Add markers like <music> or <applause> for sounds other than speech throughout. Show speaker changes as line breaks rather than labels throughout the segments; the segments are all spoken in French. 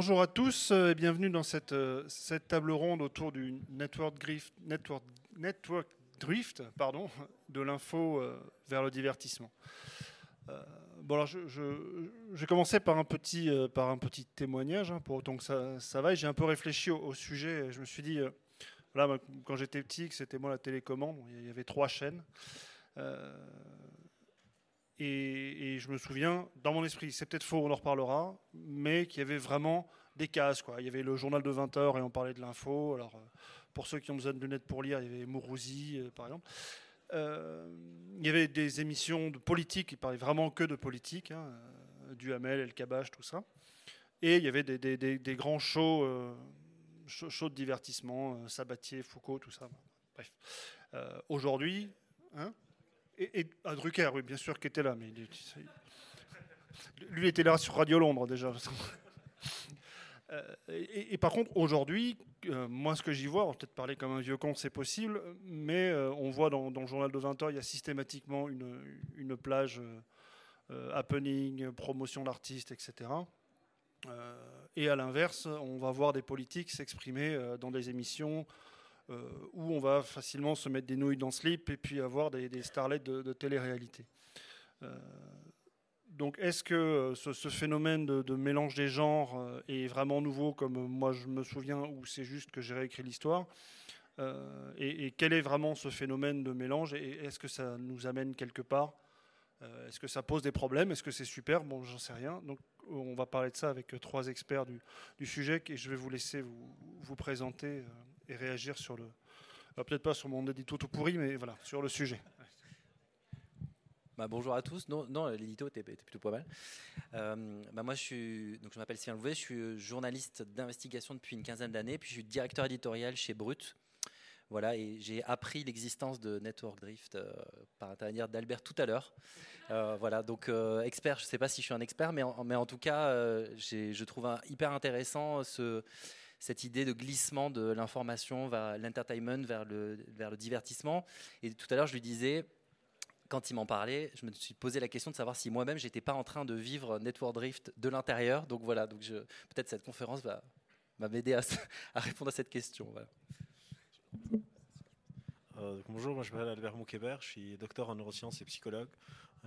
Bonjour à tous et bienvenue dans cette, cette table ronde autour du Network Drift, Network, Drift pardon, de l'info vers le divertissement. Bon, alors je, je, commencer par un petit, euh, par un petit témoignage, hein, pour autant que ça, ça va. J'ai un peu réfléchi au, sujet. je me suis dit, euh, voilà, quand j'étais petit, que c'était moi la télécommande, il y avait trois chaînes. Euh, et, je me souviens, dans mon esprit, c'est peut-être faux, on en reparlera, mais qu'il y avait vraiment des cases. Quoi. Il y avait le journal de 20h et on parlait de l'info. Alors, pour ceux qui ont besoin de lunettes pour lire, il y avait Mourouzi, par exemple. Euh, il y avait des émissions de politique qui parlaient vraiment que de politique, hein, euh, du Hamel, El Kabash, tout ça. Et il y avait des, grands shows, euh, shows, de divertissement, Sabatier, Foucault, tout ça. Bref. Aujourd'hui, hein, et, ah, Drucker, oui, bien sûr, qui était là, mais lui était là sur Radio Londres déjà. Euh, et, par contre, aujourd'hui, euh, moi, ce que j'y vois, peut-être parler comme un vieux con, c'est possible, mais euh, on voit dans, le journal de 20 heures, il y a systématiquement une, plage happening, promotion d'artistes, etc. et à l'inverse, on va voir des politiques s'exprimer dans des émissions où on va facilement se mettre des nouilles dans le slip et puis avoir des, starlets de, de télé-réalité. Donc est-ce que euh, ce, phénomène de, mélange des genres euh, est vraiment nouveau, comme moi je me souviens, ou c'est juste que j'ai réécrit l'histoire euh, et, quel est vraiment ce phénomène de mélange Et est-ce que ça nous amène quelque part Est-ce que ça pose des problèmes Est-ce que c'est super Bon, j'en sais rien. Donc on va parler de ça avec trois experts du, sujet et je vais vous laisser vous, présenter et réagir sur le... Peut-être pas sur mon édito tout pourri, mais voilà, sur le sujet.
Bah, bonjour à tous. Non, non l'édito était, plutôt pas mal. Euh, bah, moi, je, je m'appelle Sylvain Louvet, je suis journaliste d'investigation depuis une quinzaine d'années, puis je suis directeur éditorial chez Brut. Voilà, et j'ai appris l'existence de Network Drift euh, par intermédiaire d'Albert tout à l'heure. Euh, voilà, donc expert, je ne sais pas si je suis un expert, mais en, mais en tout cas, je trouve hyper intéressant ce, cette idée de glissement de l'information vers l'entertainment, vers le, divertissement. Et tout à l'heure, je lui disais, quand il m'en parlait, je me suis posé la question de savoir si moi-même j'étais pas en train de vivre Network Drift de l'intérieur. Donc voilà, donc peut-être cette conférence va, m'aider <laughs> à, répondre à cette question.
Euh, bonjour, je m'appelle Albert Moukébert, je suis docteur en neurosciences et psychologue.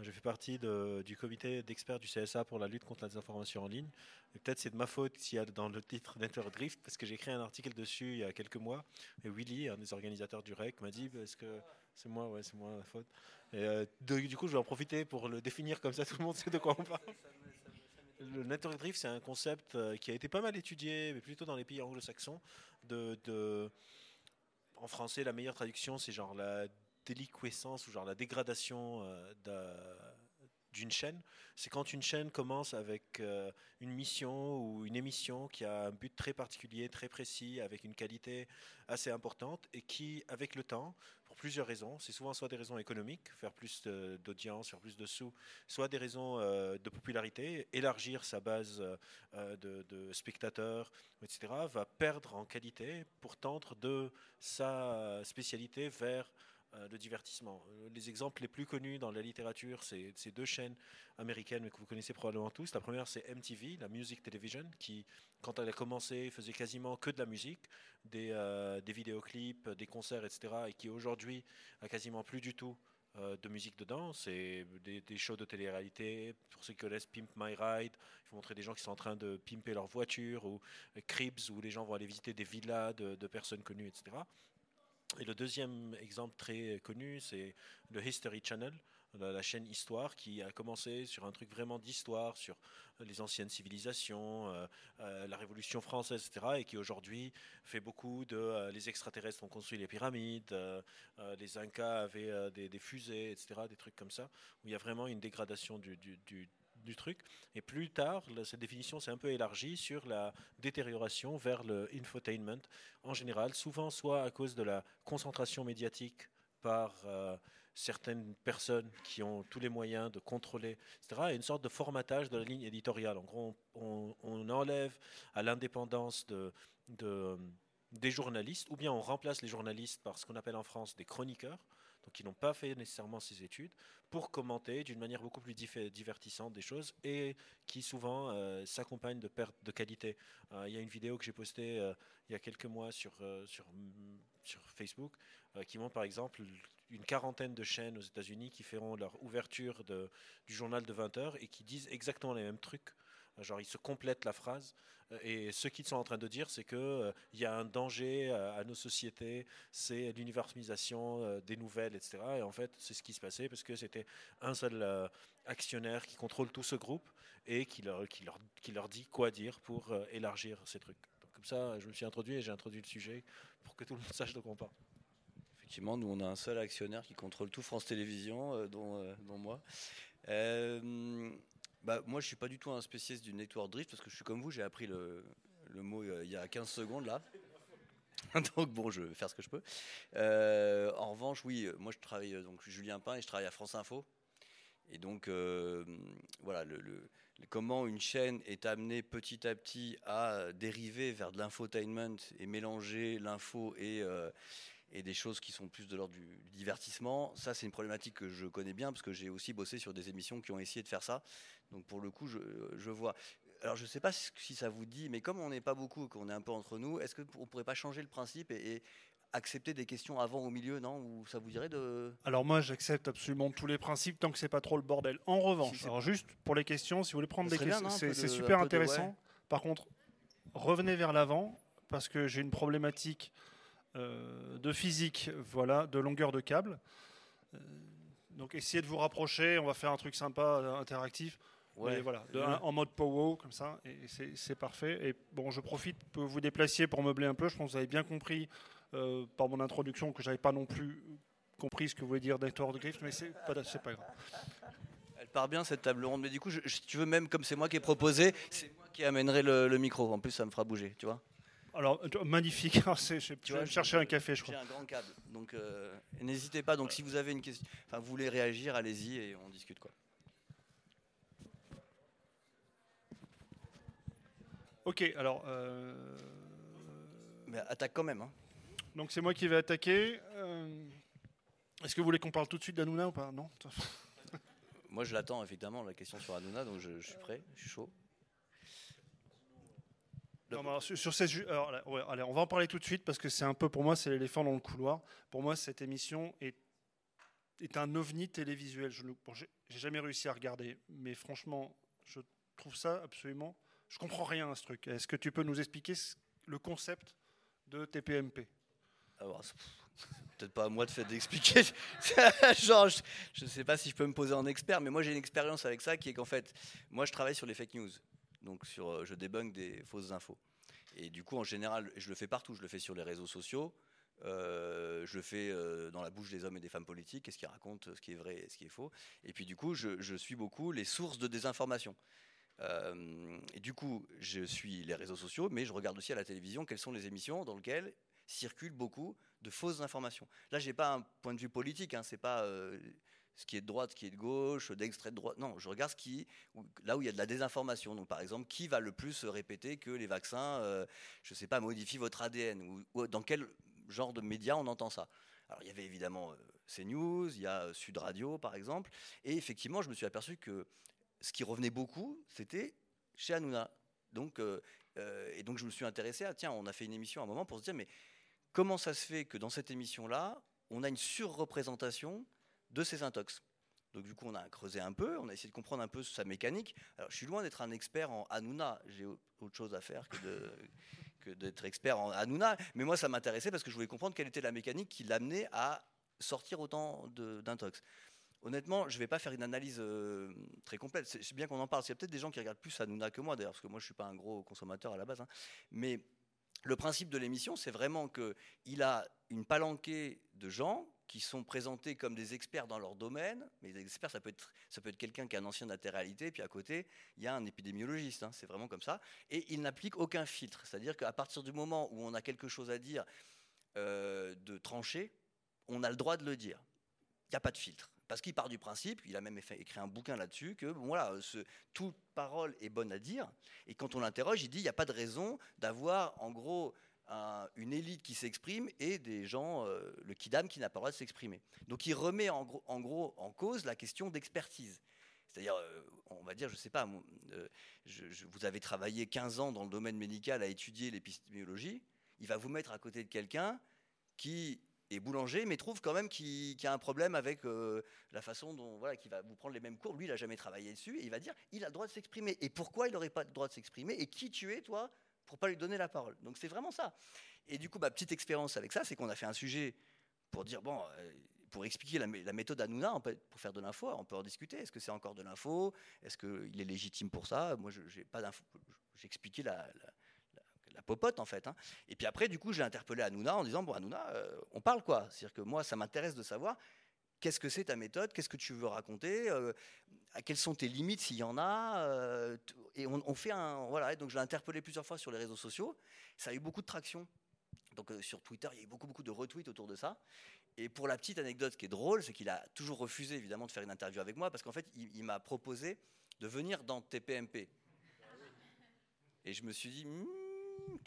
Je fais partie du comité d'experts du CSA pour la lutte contre la désinformation en ligne. Peut-être c'est de ma faute s'il y a dans le titre Drift, parce que j'ai écrit un article dessus il y a quelques mois. Et Willy, un des organisateurs du REC, m'a dit est-ce que c'est moi, ouais, c'est moi la faute. Euh, du coup, je vais en profiter pour le définir comme ça, tout le monde sait de quoi on parle. Le network drift, c'est un concept euh, qui a été pas mal étudié, mais plutôt dans les pays anglo-saxons. De, En français, la meilleure traduction, c'est genre la déliquescence ou genre la dégradation euh, d'une chaîne. C'est quand une chaîne commence avec une mission ou une émission qui a un but très particulier, très précis, avec une qualité assez importante et qui, avec le temps, plusieurs raisons. C'est souvent soit des raisons économiques, faire plus d'audience, faire plus de sous, soit des raisons euh, de popularité, élargir sa base euh, de, spectateurs, etc., va perdre en qualité pour tendre de sa spécialité vers euh, le divertissement. Euh, les exemples les plus connus dans la littérature, c'est ces deux chaînes américaines, mais que vous connaissez probablement tous. La première, c'est MTV, la Music Television, qui, quand elle a commencé, faisait quasiment que de la musique, des, euh, des vidéoclips, des concerts, etc., et qui aujourd'hui a quasiment plus du tout de musique dedans. C'est des, shows de télé-réalité. Pour ceux qui connaissent Pimp My Ride, il faut montrer des gens qui sont en train de pimper leur voiture, ou Cribs, où les gens vont aller visiter des villas de, de personnes connues, etc. Et le deuxième exemple très connu, c'est le History Channel, la chaîne Histoire, qui a commencé sur un truc vraiment d'histoire, sur les anciennes civilisations, euh, euh, la Révolution française, etc., et qui aujourd'hui fait beaucoup de... Euh, les extraterrestres ont construit les pyramides, les Incas avaient des, fusées, etc., des trucs comme ça, où il y a vraiment une dégradation du truc. Et plus tard, cette définition s'est un peu élargie sur la détérioration vers le infotainment en général, souvent soit à cause de la concentration médiatique par euh, certaines personnes qui ont tous les moyens de contrôler, etc., et une sorte de formatage de la ligne éditoriale. En gros, on, enlève à l'indépendance de, de, des journalistes, ou bien on remplace les journalistes par ce qu'on appelle en France des chroniqueurs. Donc qui n'ont pas fait nécessairement ces études, pour commenter d'une manière beaucoup plus divertissante des choses et qui souvent euh, s'accompagnent de pertes de qualité. Euh, il y a une vidéo que j'ai postée euh, il y a quelques mois sur, sur, sur Facebook qui montre par exemple une quarantaine de chaînes aux États-Unis qui feront leur ouverture du journal de 20 heures et qui disent exactement les mêmes trucs Genre, ils se complètent la phrase. Euh, et ce qu'ils sont en train de dire, c'est qu'il euh, y a un danger euh, à nos sociétés, c'est l'universalisation des nouvelles, etc. Et en fait, c'est ce qui se passait parce que c'était un seul actionnaire qui contrôle tout ce groupe et qui leur, qui leur, qui leur dit quoi dire pour élargir ces trucs. comme ça, je me suis introduit et j'ai introduit le sujet pour que tout le monde sache de quoi on parle.
Effectivement, nous, on a un seul actionnaire qui contrôle tout France Télévisions, dont, dont, moi. Bah, moi, je suis pas du tout un spécialiste du network drift parce que je suis comme vous, j'ai appris le, mot euh, il y a 15 secondes là. <laughs> donc bon, je vais faire ce que je peux. Euh, en revanche, oui, moi je travaille euh, donc Julien Pain et je travaille à France Info. Et donc voilà, le, comment une chaîne est amenée petit à petit à dériver vers de l'infotainment et mélanger l'info et et des choses qui sont plus de l'ordre du, divertissement. Ça, c'est une problématique que je connais bien parce que j'ai aussi bossé sur des émissions qui ont essayé de faire ça. Donc pour le coup, je, vois. Alors je ne sais pas si ça vous dit, mais comme on n'est pas beaucoup, qu'on est un peu entre nous, est-ce qu'on ne pourrait pas changer le principe et, accepter des questions avant au milieu, non? Ou ça vous dirait de
Alors moi, j'accepte absolument tous les principes tant que c'est pas trop le bordel. En revanche, alors juste pour les questions, si vous voulez prendre des questions, c'est super intéressant. Par contre, revenez vers l'avant parce que j'ai une problématique euh, de physique, voilà, de longueur de câble. Euh, donc essayez de vous rapprocher, on va faire un truc sympa, euh, interactif. Ouais. voilà, en mode powo comme ça, et c'est parfait. Et bon, je profite que vous déplaciez pour meubler un peu. Je pense que vous avez bien compris par mon introduction que j'avais pas non plus compris ce que vous voulez dire network drift, mais c'est pas, pas grave.
Elle part bien cette table ronde, mais du coup, si tu veux même, comme c'est moi qui ai proposé, c'est moi qui amènerai le, le micro. En plus, ça me fera bouger, tu vois.
Alors, magnifique. <laughs> je, tu vas chercher un café, je crois.
J'ai un grand câble. Donc, euh, n'hésitez pas. Donc, si vous avez une question, enfin, vous voulez réagir, allez-y et on discute. quoi.
Ok, alors. Euh,
Mais attaque quand même. Hein.
Donc, c'est moi qui vais attaquer. Euh, est-ce que vous voulez qu'on parle tout de suite d'Anouna ou pas? Non? <laughs>
Moi, je l'attends, évidemment, la question sur Anouna, donc je suis prêt, je suis chaud
sur, ces, allez, on va en parler tout de suite parce que c'est un peu pour moi, c'est l'éléphant dans le couloir. Pour moi, cette émission est, est un ovni télévisuel. Je n'ai jamais réussi à regarder, mais franchement, je trouve ça absolument. Je comprends rien à ce truc. Est-ce que tu peux nous expliquer le concept de TPMP
Alors, peut-être pas à moi de fait d'expliquer. <laughs> Je ne sais pas si je peux me poser en expert, mais moi j'ai une expérience avec ça qui est qu'en fait, moi je travaille sur les fake news. Donc sur, euh, je débunk des fausses infos. Et du coup, en général, je le fais partout. Je le fais sur les réseaux sociaux. Euh, je le fais euh, dans la bouche des hommes et des femmes politiques, qu'est-ce qu'ils racontent, ce qui est vrai et ce qui est faux. Et puis du coup, je, suis beaucoup les sources de désinformation. Et du coup, je suis les réseaux sociaux, mais je regarde aussi à la télévision quelles sont les émissions dans lesquelles circulent beaucoup de fausses informations. Là, j'ai pas un point de vue politique, hein, c'est pas ce qui est de droite, ce qui est de gauche, d'extrait de droite. Non, je regarde ce qui, là où il y a de la désinformation. Donc, par exemple, qui va le plus répéter que les vaccins, euh, je sais pas, modifient votre ADN ou, dans quel genre de médias on entend ça? Alors, il y avait évidemment euh, CNews, il y a euh, Sud Radio, par exemple. Et effectivement, je me suis aperçu que ce qui revenait beaucoup, c'était chez Hanouna. Donc, et donc, je me suis intéressé à, tiens, on a fait une émission à un moment pour se dire, mais comment ça se fait que dans cette émission-là, on a une surreprésentation de ces intox? Donc du coup, on a creusé un peu, on a essayé de comprendre un peu sa mécanique. Alors, je suis loin d'être un expert en Hanouna, j'ai autre chose à faire <laughs> que d'être expert en Hanouna, mais moi, ça m'intéressait parce que je voulais comprendre quelle était la mécanique qui l'amenait à sortir autant d'intox. Honnêtement, je ne vais pas faire une analyse euh, très complète. C'est bien qu'on en parle. Il y a peut-être des gens qui regardent plus Hanouna que moi, d'ailleurs, parce que moi, je ne suis pas un gros consommateur à la base. Hein. Mais le principe de l'émission, c'est vraiment qu'il a une palanquée de gens qui sont présentés comme des experts dans leur domaine, mais les experts, ça peut être, être quelqu'un qui a un ancien de la réalité puis à côté, il y a un épidémiologiste, hein, c'est vraiment comme ça, et il n'applique aucun filtre, c'est-à-dire qu'à partir du moment où on a quelque chose à dire euh, de tranché, on a le droit de le dire. Il n'y a pas de filtre. Parce qu'il part du principe, il a même écrit un bouquin là-dessus, que voilà, ce, toute parole est bonne à dire. Et quand on l'interroge, il dit il n'y a pas de raison d'avoir, en gros, un- une élite qui s'exprime et des gens, euh, le kidam qui n'a pas le droit de s'exprimer. Donc il remet en gros, en cause la question d'expertise. C'est-à-dire, euh, on va dire, je sais pas, euh, vous avez travaillé 15 ans dans le domaine médical à étudier l'épistémologie, il va vous mettre à côté de quelqu'un qui est boulanger, mais trouve quand même qu'il qu'il y a un problème avec euh, la façon dont, voilà, qui va vous prendre les mêmes cours. Lui, il n'a jamais travaillé dessus, et il va dire, il a le droit de s'exprimer. Et pourquoi il n'aurait pas le droit de s'exprimer Et qui tu es, toi, pour pas lui donner la parole? Donc c'est vraiment ça. Et du coup, ma petite expérience avec ça, c'est qu'on a fait un sujet pour dire, bon, euh, pour expliquer la, la méthode Hanouna, pour faire de l'info, on peut en discuter. Est-ce que c'est encore de l'info? Est-ce qu'il est légitime pour ça? Moi, je j'ai pas d'info. J'ai expliqué la, la- la- popote, en fait. hein. Et puis après, du coup, j'ai interpellé Hanouna en disant, bon, Hanouna, euh, on parle quoi C'est-à-dire que moi, ça m'intéresse de savoir qu'est-ce que c'est ta méthode, qu'est-ce que tu veux raconter, euh, quelles sont tes limites s'il y en a. euh, et on, fait un. Voilà, donc je l'ai interpellé plusieurs fois sur les réseaux sociaux. Ça a eu beaucoup de traction. Donc euh, sur Twitter, il y a eu beaucoup, beaucoup de retweets autour de ça. Et pour la petite anecdote qui est drôle, c'est qu'il a toujours refusé évidemment de faire une interview avec moi parce qu'en fait, il, il m'a proposé de venir dans TPMP. Et je me suis dit, Hmm,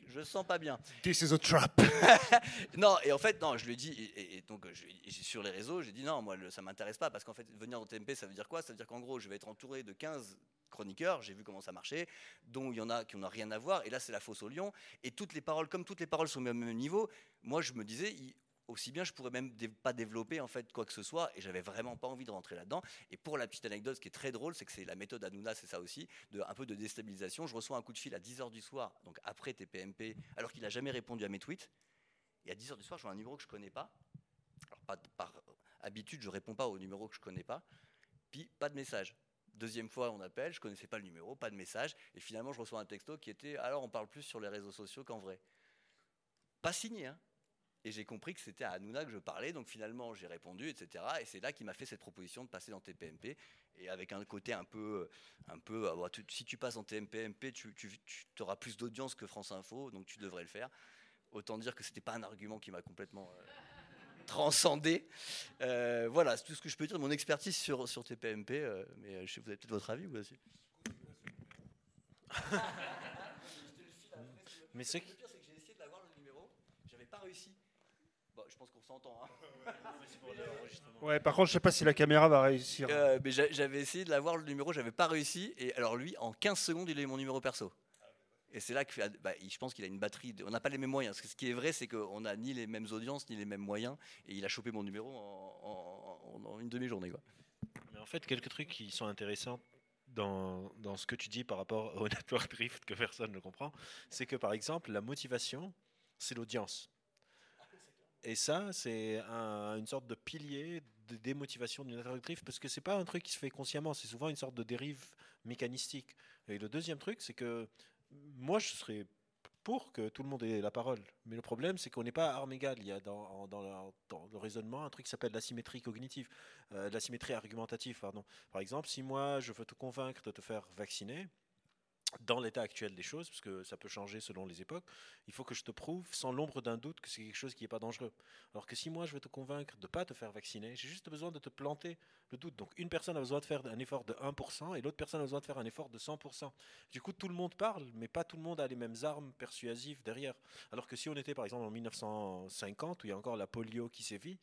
je sens pas bien.
This is a trap. <laughs>
Non, et en fait, non, je lui dit, et, et- donc je, sur les réseaux, j'ai dit non, moi le- ça m'intéresse pas parce qu'en fait, venir au TMP, ça veut dire quoi? Ça veut dire qu'en gros, je vais être entouré de 15 chroniqueurs, j'ai vu comment ça marchait, dont il y en a qui n'ont rien à voir, et là c'est la fosse au lion, et toutes les paroles, comme toutes les paroles sont au même niveau, moi je me disais, aussi bien je pourrais même pas développer en fait quoi que ce soit, et j'avais vraiment pas envie de rentrer là-dedans. Et pour la petite anecdote, ce qui est très drôle, c'est que c'est la méthode Hanouna, c'est ça aussi, de, un peu de déstabilisation. Je reçois un coup de fil à 10h du soir, donc après TPMP, alors qu'il n'a jamais répondu à mes tweets. Et à 10h du soir, je vois un numéro que je connais pas. Alors, par habitude, je réponds pas au numéro que je connais pas. Puis, pas de message. Deuxième fois, on appelle, je connaissais pas le numéro, pas de message. Et finalement, je reçois un texto qui était Alors, on parle plus sur les réseaux sociaux qu'en vrai. Pas signé, hein. Et j'ai compris que c'était à Hanouna que je parlais, donc finalement j'ai répondu, etc. Et c'est là qu'il m'a fait cette proposition de passer dans TPMP, et avec un côté un peu, un peu, ah, bah, si tu passes en TPMP, tu, tu, tu auras plus d'audience que France Info, donc tu devrais le faire. Autant dire que c'était pas un argument qui m'a complètement euh, transcendé. Euh, voilà, c'est tout ce que je peux dire de mon expertise sur, sur TPMP, euh, mais je sais, vous avez peut-être votre avis vous aussi. <laughs>
Mais c'est
Le pire, c'est que j'ai essayé de l'avoir le numéro, j'avais pas réussi. Bon, je pense qu'on s'entend. hein. <laughs>
Ouais, par contre, je sais pas si la caméra va réussir.
Euh, mais j'a- j'avais essayé de l'avoir le numéro, j'avais pas réussi. Et alors lui, en 15 secondes, il a eu mon numéro perso. Et c'est là que bah, il- je pense qu'il a une batterie. de- on n'a pas les mêmes moyens. Parce que ce qui est vrai, c'est qu'on n'a ni les mêmes audiences, ni les mêmes moyens. Et il a chopé mon numéro en, en- en- en une demi-journée.
Mais en fait, quelques trucs qui sont intéressants dans, dans ce que tu dis par rapport au <laughs> network drift que personne ne comprend, c'est que par exemple, la motivation, c'est l'audience. Et ça, c'est un- une sorte de pilier de démotivation du network drift parce que c'est pas un truc qui se fait consciemment, c'est souvent une sorte de dérive mécanistique. Et le deuxième truc, c'est que moi, je serais pour que tout le monde ait la parole. Mais le problème, c'est qu'on n'est pas à armes égales. Il y a dans le raisonnement un truc qui s'appelle l'asymétrie cognitive, euh, l'asymétrie argumentative. Pardon. Par exemple, si moi, je veux te convaincre de te faire vacciner, dans l'état actuel des choses, parce que ça peut changer selon les époques, il faut que je te prouve sans l'ombre d'un doute que c'est quelque chose qui n'est pas dangereux. Alors que si moi je veux te convaincre de ne pas te faire vacciner, j'ai juste besoin de te planter le doute. Donc une personne a besoin de faire un effort de 1% et l'autre personne a besoin de faire un effort de 100%. Du coup, tout le monde parle, mais pas tout le monde a les mêmes armes persuasives derrière. Alors que si on était par exemple en 1950, où il y a encore la polio qui sévit,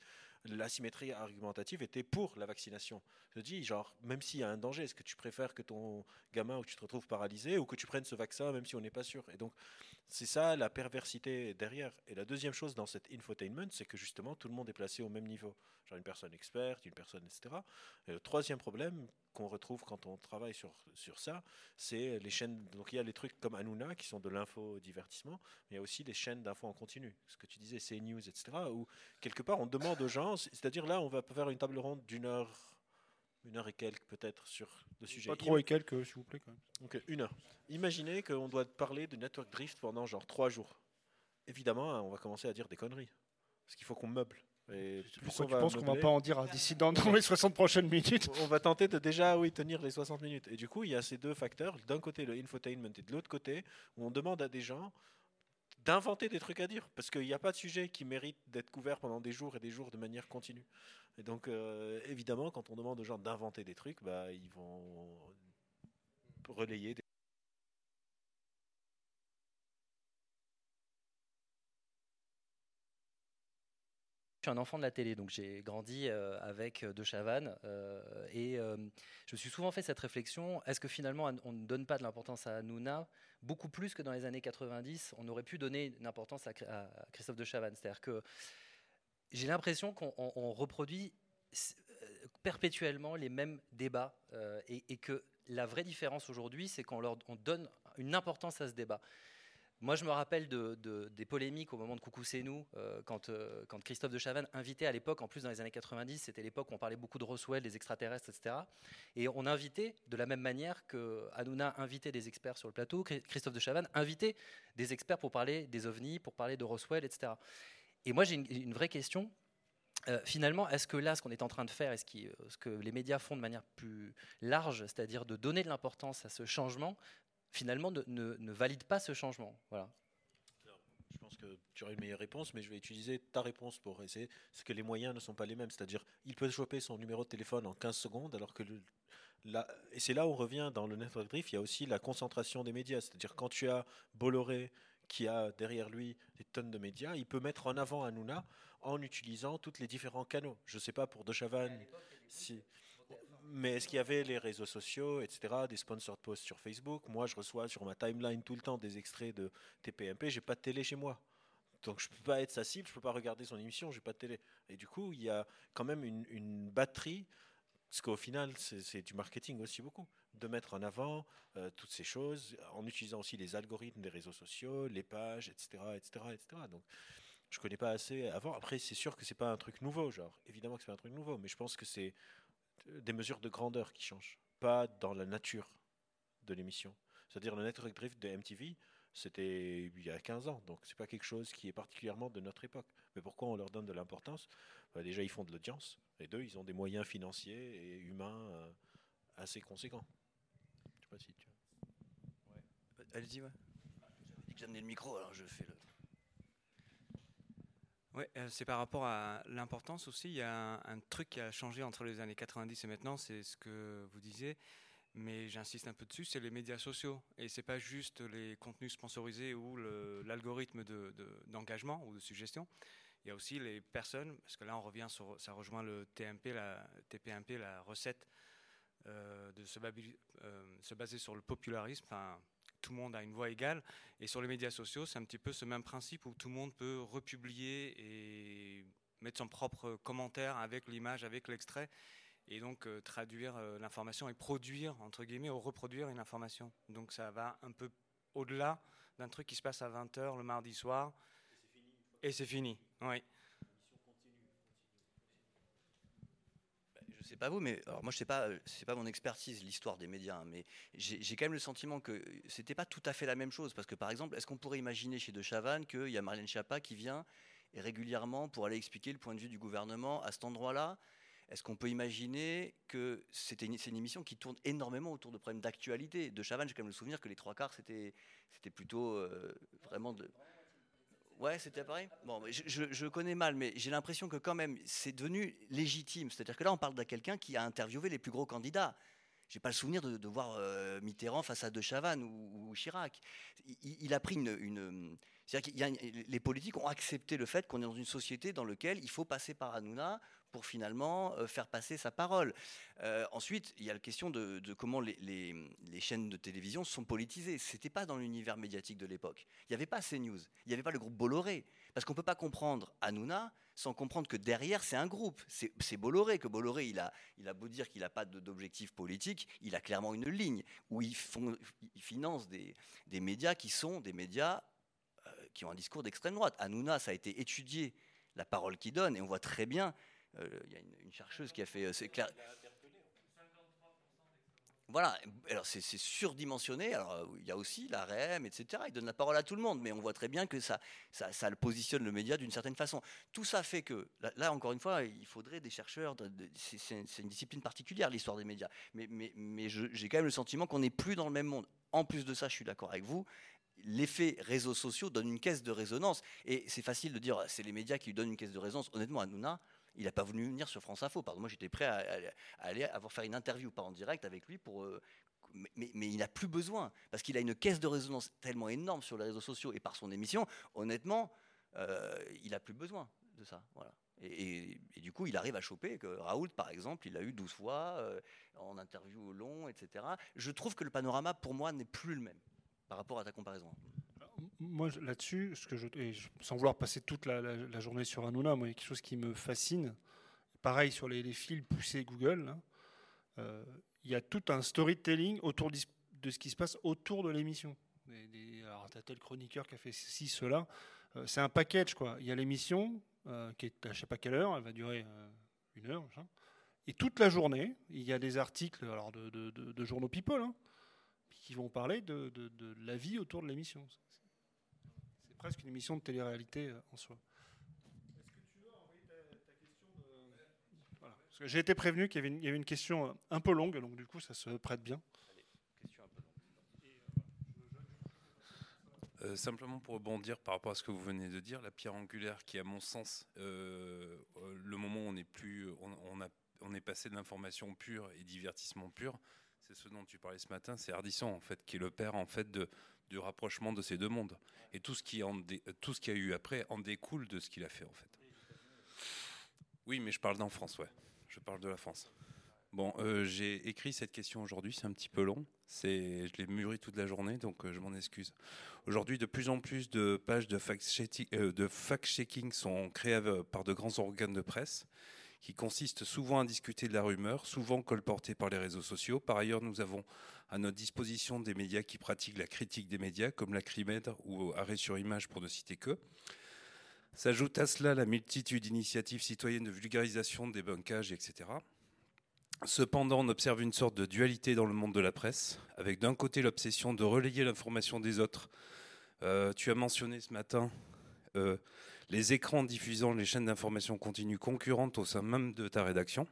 l'asymétrie argumentative était pour la vaccination. Je dis, genre, même s'il y a un danger, est-ce que tu préfères que ton gamin ou tu te retrouves paralysé ou que tu prennes ce vaccin même si on n'est pas sûr? Et donc, c'est ça la perversité derrière. Et la deuxième chose dans cet infotainment, c'est que justement, tout le monde est placé au même niveau. Genre une personne experte, une personne, etc. Et le troisième problème qu'on retrouve quand on travaille sur, sur ça, c'est les chaînes. Donc il y a les trucs comme Hanouna qui sont de l'info-divertissement, mais il y a aussi les chaînes d'info en continu. Ce que tu disais, c'est news, etc. Où quelque part on demande aux gens, c'est-à-dire là on va faire une table ronde d'une heure, une heure et quelques peut-être sur le sujet.
Pas trop et quelques, s'il vous plaît. Quand même.
Donc une heure. Imaginez qu'on doit parler de network drift pendant genre trois jours. Évidemment, hein, on va commencer à dire des conneries. Parce qu'il faut qu'on meuble. Et
Pourquoi
on
tu
va
penses qu'on va pas en dire dissident dans les 60 prochaines minutes?
On va tenter de déjà oui, tenir les 60 minutes. Et du coup, il y a ces deux facteurs. D'un côté, le infotainment et de l'autre côté, où on demande à des gens d'inventer des trucs à dire. Parce qu'il n'y a pas de sujet qui mérite d'être couvert pendant des jours et des jours de manière continue. Et donc, euh, évidemment, quand on demande aux gens d'inventer des trucs, bah, ils vont relayer des
Je suis un enfant de la télé, donc j'ai grandi euh, avec De Chavannes euh, et euh, je me suis souvent fait cette réflexion est-ce que finalement on ne donne pas de l'importance à Hanouna beaucoup plus que dans les années 90 On aurait pu donner une importance à, à Christophe De Chavannes? C'est-à-dire que j'ai l'impression qu'on reproduit perpétuellement les mêmes débats et, et, que la vraie différence aujourd'hui, c'est qu'on donne une importance à ce débat. Moi, je me rappelle de, des polémiques au moment de Coucou c'est nous, euh, quand, euh, quand, Christophe de Chavannes invitait à l'époque, en plus dans les années 90, c'était l'époque où on parlait beaucoup de Roswell, des extraterrestres, etc. Et on invitait, de la même manière que Hanouna invitait des experts sur le plateau, Christophe de Chavannes invitait des experts pour parler des ovnis, pour parler de Roswell, etc. Et moi, j'ai une, vraie question. Euh, finalement, est-ce que là, ce qu'on est en train de faire, est-ce, ce que les médias font de manière plus large, c'est-à-dire de donner de l'importance à ce changement, finalement ne, valide pas ce changement? Voilà.
Je pense que tu aurais une meilleure réponse, mais je vais utiliser ta réponse pour essayer. C'est que les moyens ne sont pas les mêmes. C'est-à-dire, il peut choper son numéro de téléphone en 15 secondes, alors que et c'est là où on revient dans le network drift. Il y a aussi la concentration des médias. C'est-à-dire, quand tu as Bolloré qui a derrière lui des tonnes de médias, il peut mettre en avant Hanouna en utilisant tous les différents canaux. Je ne sais pas pour De Chavannes si mais est-ce qu'il y avait les réseaux sociaux, etc., des sponsored posts sur Facebook? Moi, je reçois sur ma timeline tout le temps des extraits de TPMP. J'ai pas de télé chez moi. Donc je peux pas être sa cible, je peux pas regarder son émission, j'ai pas de télé. Et du coup, il y a quand même une, batterie, parce qu'au final, c'est du marketing aussi beaucoup, de mettre en avant euh, toutes ces choses, en utilisant aussi les algorithmes des réseaux sociaux, les pages, etc., etc., etc. Donc je connais pas assez avant. Après, c'est sûr que c'est pas un truc nouveau, genre. Évidemment que c'est pas un truc nouveau, mais je pense que c'est des mesures de grandeur qui changent, pas dans la nature de l'émission. C'est-à-dire le network drift de MTV, c'était il y a 15 ans, donc c'est pas quelque chose qui est particulièrement de notre époque. Mais pourquoi on leur donne de l'importance? Bah, Déjà, ils font de l'audience, et deux, ils ont des moyens financiers et humains euh, assez conséquents. Je sais pas si tu.
Ouais. Allez-y, ouais. J'avais dit que j'amenais le micro, alors je fais le.
Oui, euh, c'est par rapport à l'importance aussi. Il y a un, truc qui a changé entre les années 90 et maintenant, c'est ce que vous disiez, mais j'insiste un peu dessus, c'est les médias sociaux. Et c'est pas juste les contenus sponsorisés ou l'algorithme d'engagement ou de suggestion. Il y a aussi les personnes, parce que là on revient sur, ça rejoint le TMP, la TPMP, la recette de se, euh, se, baser sur le popularisme, tout le monde a une voix égale. Et sur les médias sociaux, c'est un petit peu ce même principe où tout le monde peut republier et mettre son propre commentaire avec l'image, avec l'extrait, et donc euh, traduire euh, l'information et produire, entre guillemets, ou reproduire une information. Donc ça va un peu au-delà d'un truc qui se passe à 20h le mardi soir. Et c'est fini. Oui.
Je sais pas vous, mais alors moi je sais pas, c'est pas mon expertise l'histoire des médias, hein, mais j'ai quand même le sentiment que c'était pas tout à fait la même chose. Parce que par exemple, est-ce qu'on pourrait imaginer chez De Chavannes qu'il y a Marlène Schiappa qui vient et régulièrement pour aller expliquer le point de vue du gouvernement à cet endroit-là? Est-ce qu'on peut imaginer que c'était une, émission qui tourne énormément autour de problèmes d'actualité? De Chavannes, j'ai quand même le souvenir que les trois quarts c'était c'était plutôt euh, vraiment de Ouais, c'était pareil. Bon, je, je, connais mal, mais j'ai l'impression que quand même, c'est devenu légitime. C'est-à-dire que là, on parle de quelqu'un qui a interviewé les plus gros candidats. J'ai pas le souvenir de, voir euh, Mitterrand face à De Chavannes ou, Chirac. Il, a pris une, une c'est-à-dire qu'il les politiques ont accepté le fait qu'on est dans une société dans laquelle il faut passer par Hanouna pour finalement euh, faire passer sa parole. Euh, ensuite, il y a la question de, comment les, chaînes de télévision sont politisées. Ce n'était pas dans l'univers médiatique de l'époque. Il n'y avait pas CNews, il n'y avait pas le groupe Bolloré. Parce qu'on ne peut pas comprendre Hanouna sans comprendre que derrière, c'est un groupe. C'est Bolloré, que Bolloré, il a, il a beau dire qu'il n'a pas d'objectif politique, il a clairement une ligne où il, finance des, médias qui sont des médias euh, qui ont un discours d'extrême droite. Hanouna, ça a été étudié, la parole qu'il donne, et on voit très bien il y a une, chercheuse qui a fait. Euh, c'est. Voilà, alors c'est surdimensionné. Alors euh, il y a aussi la REM, etc. Il donne la parole à tout le monde, mais on voit très bien que ça, ça, positionne le média d'une certaine façon. Tout ça fait que, là, encore une fois, il faudrait des chercheurs. c'est une discipline particulière, l'histoire des médias. Mais, j'ai quand même le sentiment qu'on n'est plus dans le même monde. En plus de ça, je suis d'accord avec vous. L'effet réseaux sociaux donne une caisse de résonance. Et c'est facile de dire c'est les médias qui lui donnent une caisse de résonance. Honnêtement, à Nouna, il n'a pas voulu venir sur France Info. Pardon, moi, j'étais prêt à, aller avoir faire une interview, pas en direct avec lui, pour, euh, mais, il n'a plus besoin, parce qu'il a une caisse de résonance tellement énorme sur les réseaux sociaux et par son émission. Honnêtement, euh, il n'a plus besoin de ça. Voilà. Et, du coup, il arrive à choper que Raoult, par exemple, il a eu 12 fois euh, en interview long, etc. Je trouve que le panorama, pour moi, n'est plus le même par rapport à ta comparaison.
Moi, là-dessus, ce que je, et sans vouloir passer toute la, journée sur Hanouna, moi, il y a quelque chose qui me fascine. Pareil sur les, fils poussés Google. là. Euh, il y a tout un storytelling autour de ce qui se passe autour de l'émission. Alors, t'as tel chroniqueur qui a fait ci, cela. Euh, c'est un package, quoi. Il y a l'émission euh, qui est à je sais pas quelle heure, elle va durer une heure. Et toute la journée, il y a des articles alors de, journaux People hein, qui vont parler de la vie autour de l'émission. Presque une émission de télé-réalité euh, en soi. Voilà. Parce que J'ai été prévenu qu'il y, avait une- il y avait une question euh, un peu longue, donc du coup ça se prête bien.
Euh, simplement pour rebondir par rapport à ce que vous venez de dire, la pierre angulaire qui, à mon sens, euh, le moment où on est plus, on, on a, on est passé de l'information pure et divertissement pur, c'est ce dont tu parlais ce matin, c'est Ardisson en fait, qui est le père en fait de, du rapprochement de ces deux mondes. Et tout ce qui en tout ce qu'il y a eu après en découle de ce qu'il a fait en fait. Oui, mais je parle d'en France, ouais. Je parle de la France. Bon, euh, j'ai écrit cette question aujourd'hui, c'est un petit peu long. C'est, je l'ai mûri toute la journée, donc euh, je m'en excuse. Aujourd'hui, de plus en plus de pages de fact-checking euh, sont créées par de grands organes de presse, qui consistent souvent à discuter de la rumeur, souvent colportées par les réseaux sociaux. Par ailleurs, nous avons à notre disposition des médias qui pratiquent la critique des médias, comme la CRIMED ou Arrêt sur Image, pour ne citer que. S'ajoute à cela la multitude d'initiatives citoyennes de vulgarisation, de débunkage, etc. Cependant, on observe une sorte de dualité dans le monde de la presse, avec d'un côté l'obsession de relayer l'information des autres. Euh, tu as mentionné ce matin euh, les écrans diffusant les chaînes d'information continue concurrentes au sein même de ta rédaction,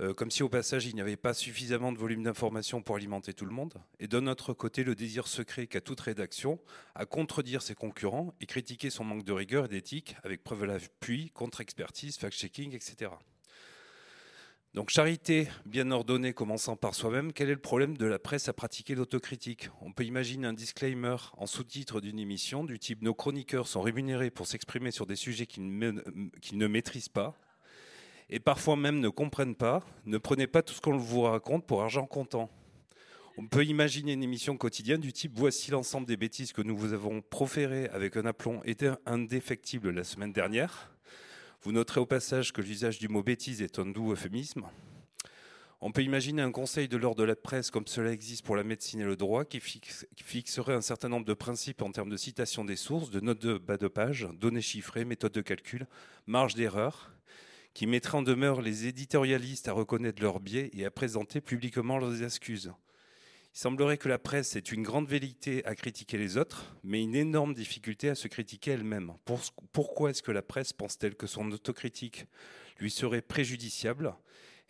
Euh, comme si au passage il n'y avait pas suffisamment de volume d'information pour alimenter tout le monde, et d'un autre côté le désir secret qu'a toute rédaction à contredire ses concurrents et critiquer son manque de rigueur et d'éthique avec preuve à l'appui, contre-expertise, fact-checking, etc. Donc charité bien ordonnée commençant par soi-même, quel est le problème de la presse à pratiquer l'autocritique? On peut imaginer un disclaimer en sous-titre d'une émission du type Nos chroniqueurs sont rémunérés pour s'exprimer sur des sujets qu'ils ne, maîtrisent pas et parfois même ne comprennent pas. Ne prenez pas tout ce qu'on vous raconte pour argent comptant. On peut imaginer une émission quotidienne du type Voici l'ensemble des bêtises que nous vous avons proférées avec un aplomb indéfectible la semaine dernière. Vous noterez au passage que l'usage du mot bêtise est un doux euphémisme. On peut imaginer un conseil de l'ordre de la presse, comme cela existe pour la médecine et le droit, qui, fixe- qui fixerait un certain nombre de principes en termes de citation des sources, de notes de bas de page, données chiffrées, méthodes de calcul, marge d'erreur, qui mettrait en demeure les éditorialistes à reconnaître leurs biais et à présenter publiquement leurs excuses. Il semblerait que la presse ait une grande vérité à critiquer les autres, mais une énorme difficulté à se critiquer elle-même. Pour- pourquoi est-ce que la presse pense-t-elle que son autocritique lui serait préjudiciable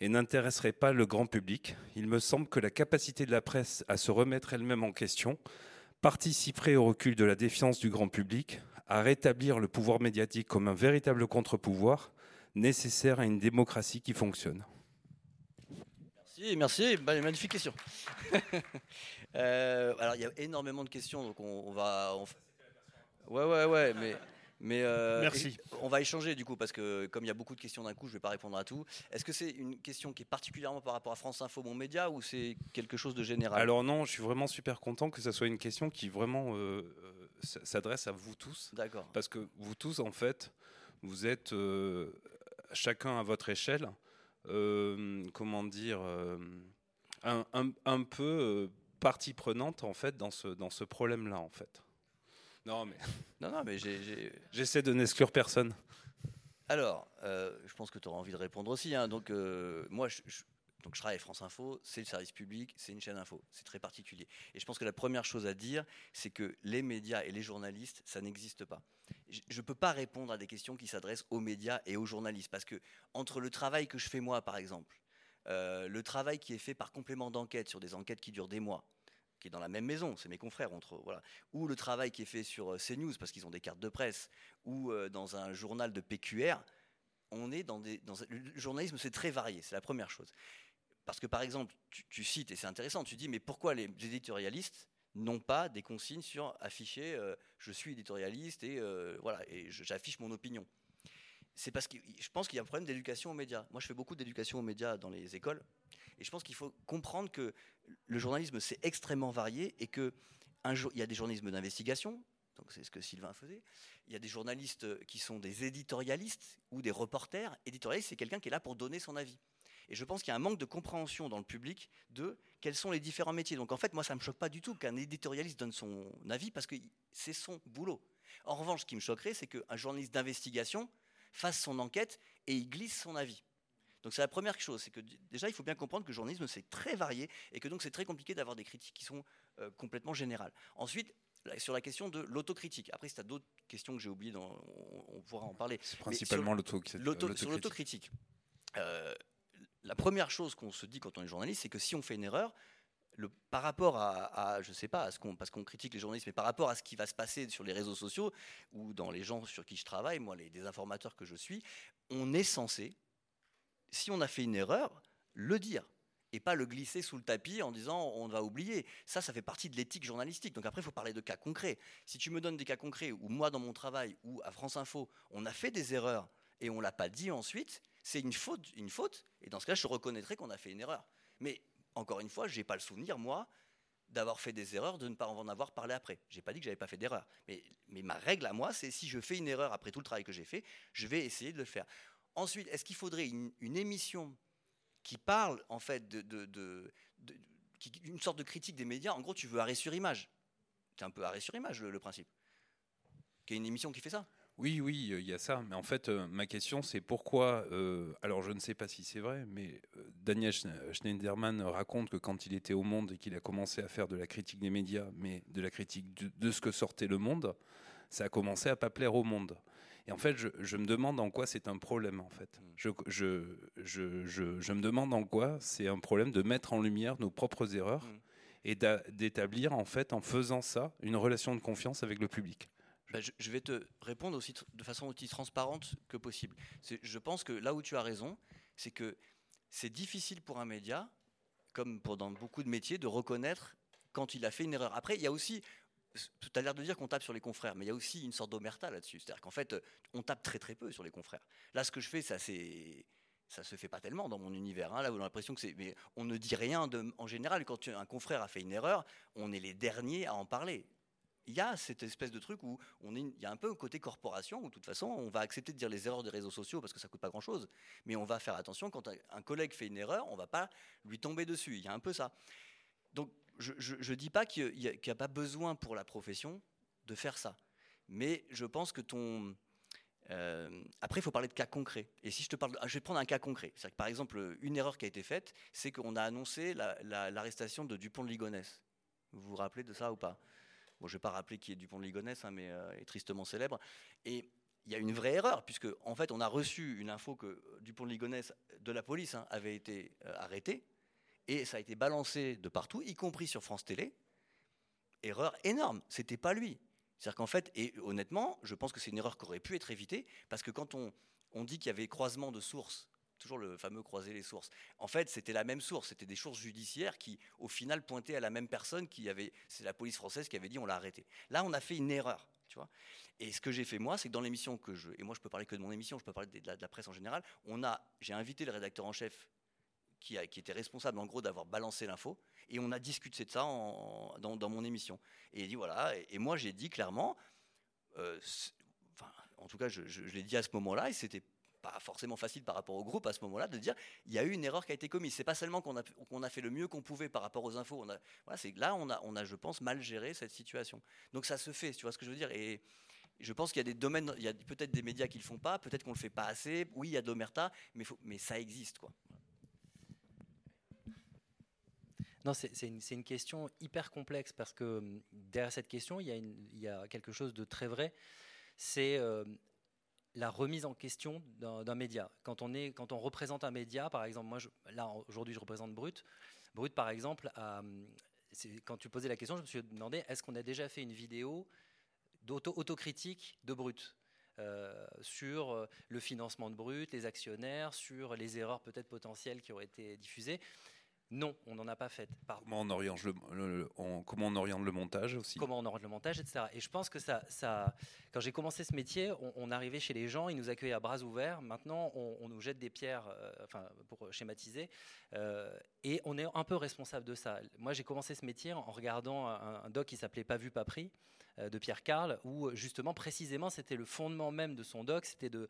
et n'intéresserait pas le grand public? Il me semble que la capacité de la presse à se remettre elle-même en question participerait au recul de la défiance du grand public, à rétablir le pouvoir médiatique comme un véritable contre-pouvoir nécessaire à une démocratie qui fonctionne.
Merci, merci, bah, magnifique question. <laughs> Euh, alors il y a énormément de questions, donc on, on va. on Ouais, ouais, ouais, mais. Mais euh,
Merci.
on va échanger du coup parce que comme il y a beaucoup de questions d'un coup, je ne vais pas répondre à tout. Est-ce que c'est une question qui est particulièrement par rapport à France Info, mon média, ou c'est quelque chose de général?
Alors non, je suis vraiment super content que ça soit une question qui vraiment euh, s'adresse à vous tous.
D'accord.
Parce que vous tous, en fait, vous êtes euh, chacun à votre échelle, comment dire, euh, un, un- un peu euh, partie prenante, en fait, dans ce, dans ce problème-là, en fait. Non, mais <laughs>
Non, non, mais j'ai- j'ai.
j'essaie de n'exclure personne.
Alors, euh, je pense que tu auras envie de répondre aussi. hein. Donc, euh, moi, je, je- donc je travaille à France Info, c'est le service public, c'est une chaîne info, c'est très particulier. Et je pense que la première chose à dire, c'est que les médias et les journalistes, ça n'existe pas. Je ne peux pas répondre à des questions qui s'adressent aux médias et aux journalistes, parce que entre le travail que je fais moi, par exemple, euh, le travail qui est fait par complément d'enquête sur des enquêtes qui durent des mois, qui est dans la même maison, c'est mes confrères entre voilà, ou le travail qui est fait sur euh, CNews parce qu'ils ont des cartes de presse, ou euh, dans un journal de PQR, on est. Dans, le journalisme, c'est très varié, c'est la première chose. Parce que par exemple, tu, cites, et c'est intéressant, tu dis, mais pourquoi les éditorialistes n'ont pas des consignes sur afficher euh, je suis éditorialiste et euh, voilà, et j'affiche mon opinion? C'est parce que je pense qu'il y a un problème d'éducation aux médias. Moi, je fais beaucoup d'éducation aux médias dans les écoles, et je pense qu'il faut comprendre que le journalisme c'est extrêmement varié et que y a des journalismes d'investigation, donc c'est ce que Sylvain faisait. Il y a des journalistes qui sont des éditorialistes ou des reporters. Éditorialiste, c'est quelqu'un qui est là pour donner son avis. Et je pense qu'il y a un manque de compréhension dans le public de quels sont les différents métiers. Donc en fait, moi, ça ne me choque pas du tout qu'un éditorialiste donne son avis parce que c'est son boulot. En revanche, ce qui me choquerait, c'est qu'un journaliste d'investigation fasse son enquête et il glisse son avis. Donc c'est la première chose, c'est que déjà il faut bien comprendre que le journalisme c'est très varié et que donc c'est très compliqué d'avoir des critiques qui sont euh, complètement générales. Ensuite, sur la question de l'autocritique. Après, si tu as d'autres questions que j'ai oubliées, on, pourra en parler.
C'est principalement l'autocritique.
Sur l'autocritique. Euh, la première chose qu'on se dit quand on est journaliste, c'est que si on fait une erreur, le, par rapport à, je sais pas, à ce qu'on, parce qu'on critique les journalistes, mais par rapport à ce qui va se passer sur les réseaux sociaux ou dans les gens sur qui je travaille, moi, les désinformateurs que je suis, on est censé, si on a fait une erreur, le dire et pas le glisser sous le tapis en disant on va oublier. Ça, ça fait partie de l'éthique journalistique. Donc après, il faut parler de cas concrets. Si tu me donnes des cas concrets où moi, dans mon travail, ou à France Info, on a fait des erreurs et on l'a pas dit ensuite, c'est une faute, une faute. Et dans ce cas, je reconnaîtrai qu'on a fait une erreur. Mais encore une fois, je n'ai pas le souvenir, moi, d'avoir fait des erreurs, de ne pas en avoir parlé après. J'ai pas dit que j'avais pas fait d'erreur. Mais, mais ma règle à moi, c'est si je fais une erreur après tout le travail que j'ai fait, je vais essayer de le faire. Ensuite, est-ce qu'il faudrait une émission qui parle en fait de, une sorte de critique des médias? En gros, tu veux arrêt sur image. C'est un peu arrêt sur image le, principe. Qui est une émission qui fait ça.
Oui, oui, il y a ça. Mais en fait, euh, ma question, c'est pourquoi. Euh, alors, je ne sais pas si c'est vrai, mais euh, Daniel Schneiderman raconte que quand il était au Monde et qu'il a commencé à faire de la critique des médias, mais de la critique de, de ce que sortait le Monde, ça a commencé à pas plaire au Monde. Et en fait, je, me demande en quoi c'est un problème, en fait. Mm. Je, je, me demande en quoi c'est un problème de mettre en lumière nos propres erreurs mm. et d'établir, en fait, en faisant ça, une relation de confiance avec le public.
Bah, je, vais te répondre aussi de façon aussi transparente que possible. Je pense que là où tu as raison, c'est que c'est difficile pour un média, comme pour dans beaucoup de métiers, de reconnaître quand il a fait une erreur. Après, il y a aussi tu as l'air de dire qu'on tape sur les confrères, mais il y a aussi une sorte d'omerta là-dessus. C'est-à-dire qu'en fait, on tape très très peu sur les confrères. Là, ce que je fais, ça c'est ça se fait pas tellement dans mon univers. Hein. Là, vous avez l'impression que c'est, mais on ne dit rien en général. Quand un confrère a fait une erreur, on est les derniers à en parler. Il y a cette espèce de truc où il y a un peu un côté corporation où de toute façon, on va accepter de dire les erreurs des réseaux sociaux parce que ça coûte pas grand-chose, mais on va faire attention quand un collègue fait une erreur, on va pas lui tomber dessus. Il y a un peu ça. Donc je ne dis pas qu'il n'y a, pas besoin pour la profession de faire ça. Mais je pense que ton... Euh, après, il faut parler de cas concrets. Et si je te parle, je vais prendre un cas concret. Que, par exemple, une erreur qui a été faite, c'est qu'on a annoncé l'arrestation de Dupont de Ligonnès. Vous vous rappelez de ça ou pas? Je ne vais pas rappeler qui est Dupont de Ligonnès, hein, mais euh, est tristement célèbre. Et il y a une vraie erreur, puisque en fait, on a reçu une info que Dupont de Ligonnès de la police hein, avait été euh, arrêté et ça a été balancé de partout, y compris sur France Télé. Erreur énorme, c'était pas lui. C'est-à-dire qu'en fait, et honnêtement, je pense que c'est une erreur qui aurait pu être évitée, parce que quand on dit qu'il y avait croisement de sources, toujours le fameux croiser les sources, en fait, c'était la même source, c'était des sources judiciaires qui, au final, pointaient à la même personne qui avait, c'est la police française qui avait dit on l'a arrêté. Là, on a fait une erreur, tu vois. Et ce que j'ai fait moi, c'est que dans l'émission que je, et moi je peux parler que de mon émission, je peux parler de la, presse en général, on a, j'ai invité le rédacteur en chef qui, était responsable en gros d'avoir balancé l'info. Et on a discuté de ça dans, mon émission. Et il dit voilà. Et, moi j'ai dit clairement, euh, en tout cas je, l'ai dit à ce moment-là, et c'était pas forcément facile par rapport au groupe à ce moment-là de dire il y a eu une erreur qui a été commise. C'est pas seulement qu'on a, qu'on a fait le mieux qu'on pouvait par rapport aux infos. On a, voilà, c'est là on a, on a, je pense, mal géré cette situation. Donc ça se fait, tu vois ce que je veux dire. Et je pense qu'il y a des domaines, il y a peut-être des médias qui le font pas, peut-être qu'on le fait pas assez. Oui, il y a de l'omerta, mais, mais ça existe, quoi.
Non, c'est une, question hyper complexe parce que hum, derrière cette question, il y a, quelque chose de très vrai. C'est euh, la remise en question d'un média. Quand on, est, quand on représente un média, par exemple, moi, là, aujourd'hui, je représente Brut. Brut, par exemple, quand tu posais la question, je me suis demandé est-ce qu'on a déjà fait une vidéo d'autocritique de Brut euh, sur euh, le financement de Brut, les actionnaires, sur les erreurs peut-être potentielles qui auraient été diffusées? Non, on n'en a pas fait.
Comment on, oriente le, comment on oriente le montage aussi?
Comment on oriente le montage, etc. Et je pense que ça, ça quand j'ai commencé ce métier, on, arrivait chez les gens, ils nous accueillaient à bras ouverts. Maintenant, on, nous jette des pierres, euh, enfin, pour schématiser, euh, et on est un peu responsable de ça. Moi, j'ai commencé ce métier en regardant un, un doc qui s'appelait Pas vu, pas pris de Pierre Carl, où justement, précisément, c'était le fondement même de son doc, c'était de,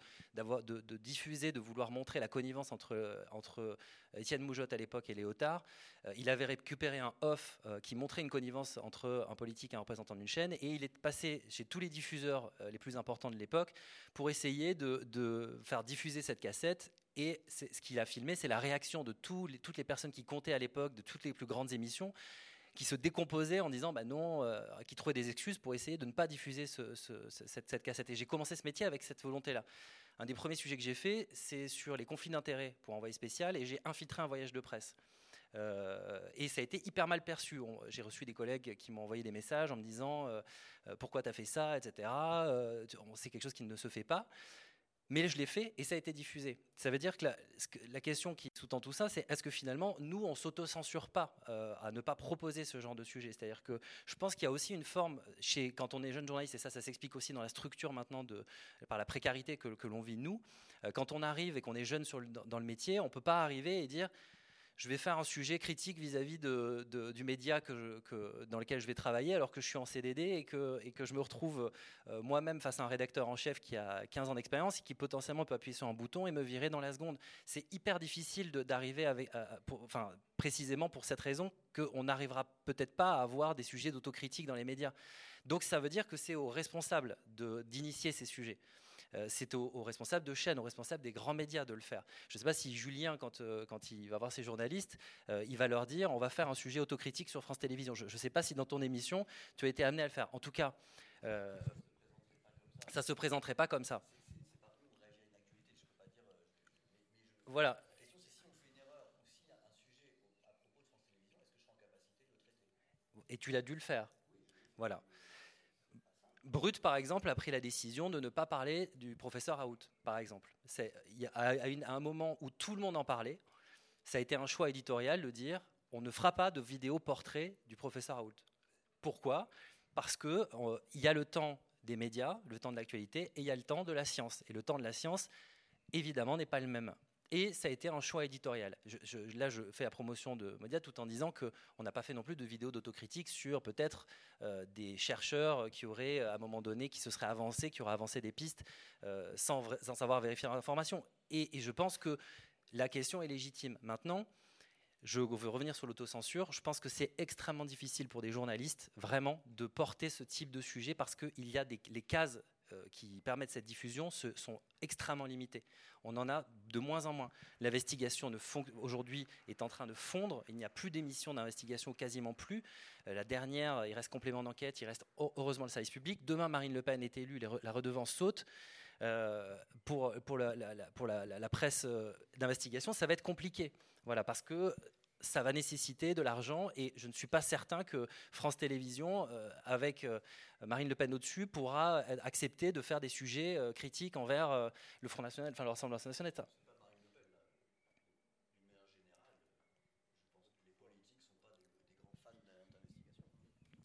diffuser, de vouloir montrer la connivence entre, entre Étienne Moujotte à l'époque et Léotard. Euh, il avait récupéré un off euh, qui montrait une connivence entre un politique et un représentant d'une chaîne, et il est passé chez tous les diffuseurs les plus importants de l'époque pour essayer de, faire diffuser cette cassette et ce qu'il a filmé, c'est la réaction de toutes les personnes qui comptaient à l'époque, de toutes les plus grandes émissions, qui se décomposait en disant bah non, euh, qui trouvait des excuses pour essayer de ne pas diffuser cette, cassette. Et j'ai commencé ce métier avec cette volonté-là. Un des premiers sujets que j'ai fait, c'est sur les conflits d'intérêts pour envoyer spécial, et j'ai infiltré un voyage de presse. Euh, et ça a été hyper mal perçu. J'ai reçu des collègues qui m'ont envoyé des messages en me disant euh, pourquoi tu as fait ça, etc. c'est quelque chose qui ne se fait pas. Mais je l'ai fait et ça a été diffusé. Ça veut dire que la, question qui sous-tend tout ça, c'est est-ce que finalement, nous, on s'auto-censure pas euh, à ne pas proposer ce genre de sujet? C'est-à-dire que je pense qu'il y a aussi une forme, chez, quand on est jeune journaliste, et ça, ça s'explique aussi dans la structure maintenant, de, par la précarité que, l'on vit nous, euh, quand on arrive et qu'on est jeune sur dans le métier, on ne peut pas arriver et dire je vais faire un sujet critique vis-à-vis du média dans lequel je vais travailler alors que je suis en CDD et que, je me retrouve euh, moi-même face à un rédacteur en chef qui a 15 ans d'expérience et qui potentiellement peut appuyer sur un bouton et me virer dans la seconde. C'est hyper difficile d'arriver avec, précisément pour cette raison qu'on n'arrivera peut-être pas à avoir des sujets d'autocritique dans les médias. Donc ça veut dire que c'est aux responsables d'initier ces sujets. Euh, c'est aux, responsables de chaînes, aux responsables des grands médias de le faire. Je ne sais pas si Julien, quand, euh, quand il va voir ses journalistes, euh, il va leur dire on va faire un sujet autocritique sur France Télévisions. Je ne sais pas si dans ton émission, tu as été amené à le faire. En tout cas, ça ne se présenterait pas comme ça. Voilà. Et tu l'as dû le faire. Voilà. Brut, par exemple, a pris la décision de ne pas parler du professeur Raoult, par exemple. C'est, à, un moment où tout le monde en parlait, ça a été un choix éditorial de dire on ne fera pas de vidéo portrait du professeur Raoult. Pourquoi? Parce qu'il euh, y a le temps des médias, le temps de l'actualité, et il y a le temps de la science. Et le temps de la science, évidemment, n'est pas le même. Et ça a été un choix éditorial. là, je fais la promotion de Modia tout en disant qu'on n'a pas fait non plus de vidéos d'autocritique sur peut-être euh, des chercheurs qui auraient, à un moment donné, qui se seraient avancés, qui auraient avancé des pistes euh, sans, savoir vérifier l'information. Et, je pense que la question est légitime. Maintenant, je veux revenir sur l'autocensure. Je pense que c'est extrêmement difficile pour des journalistes, vraiment, de porter ce type de sujet parce qu'il y a les cases qui permettent cette diffusion sont extrêmement limitées. On en a de moins en moins. L'investigation aujourd'hui est en train de fondre. Il n'y a plus d'émissions d'investigation, quasiment plus. Euh, la dernière, il reste complément d'enquête, il reste heureusement le service public. Demain, Marine Le Pen est élue, la redevance saute. Euh, pour, pour, la, pour la, presse d'investigation, ça va être compliqué. Voilà, parce que ça va nécessiter de l'argent et je ne suis pas certain que France Télévisions, euh, avec euh, Marine Le Pen au-dessus, pourra accepter de faire des sujets euh, critiques envers le Front National, enfin le Rassemblement National.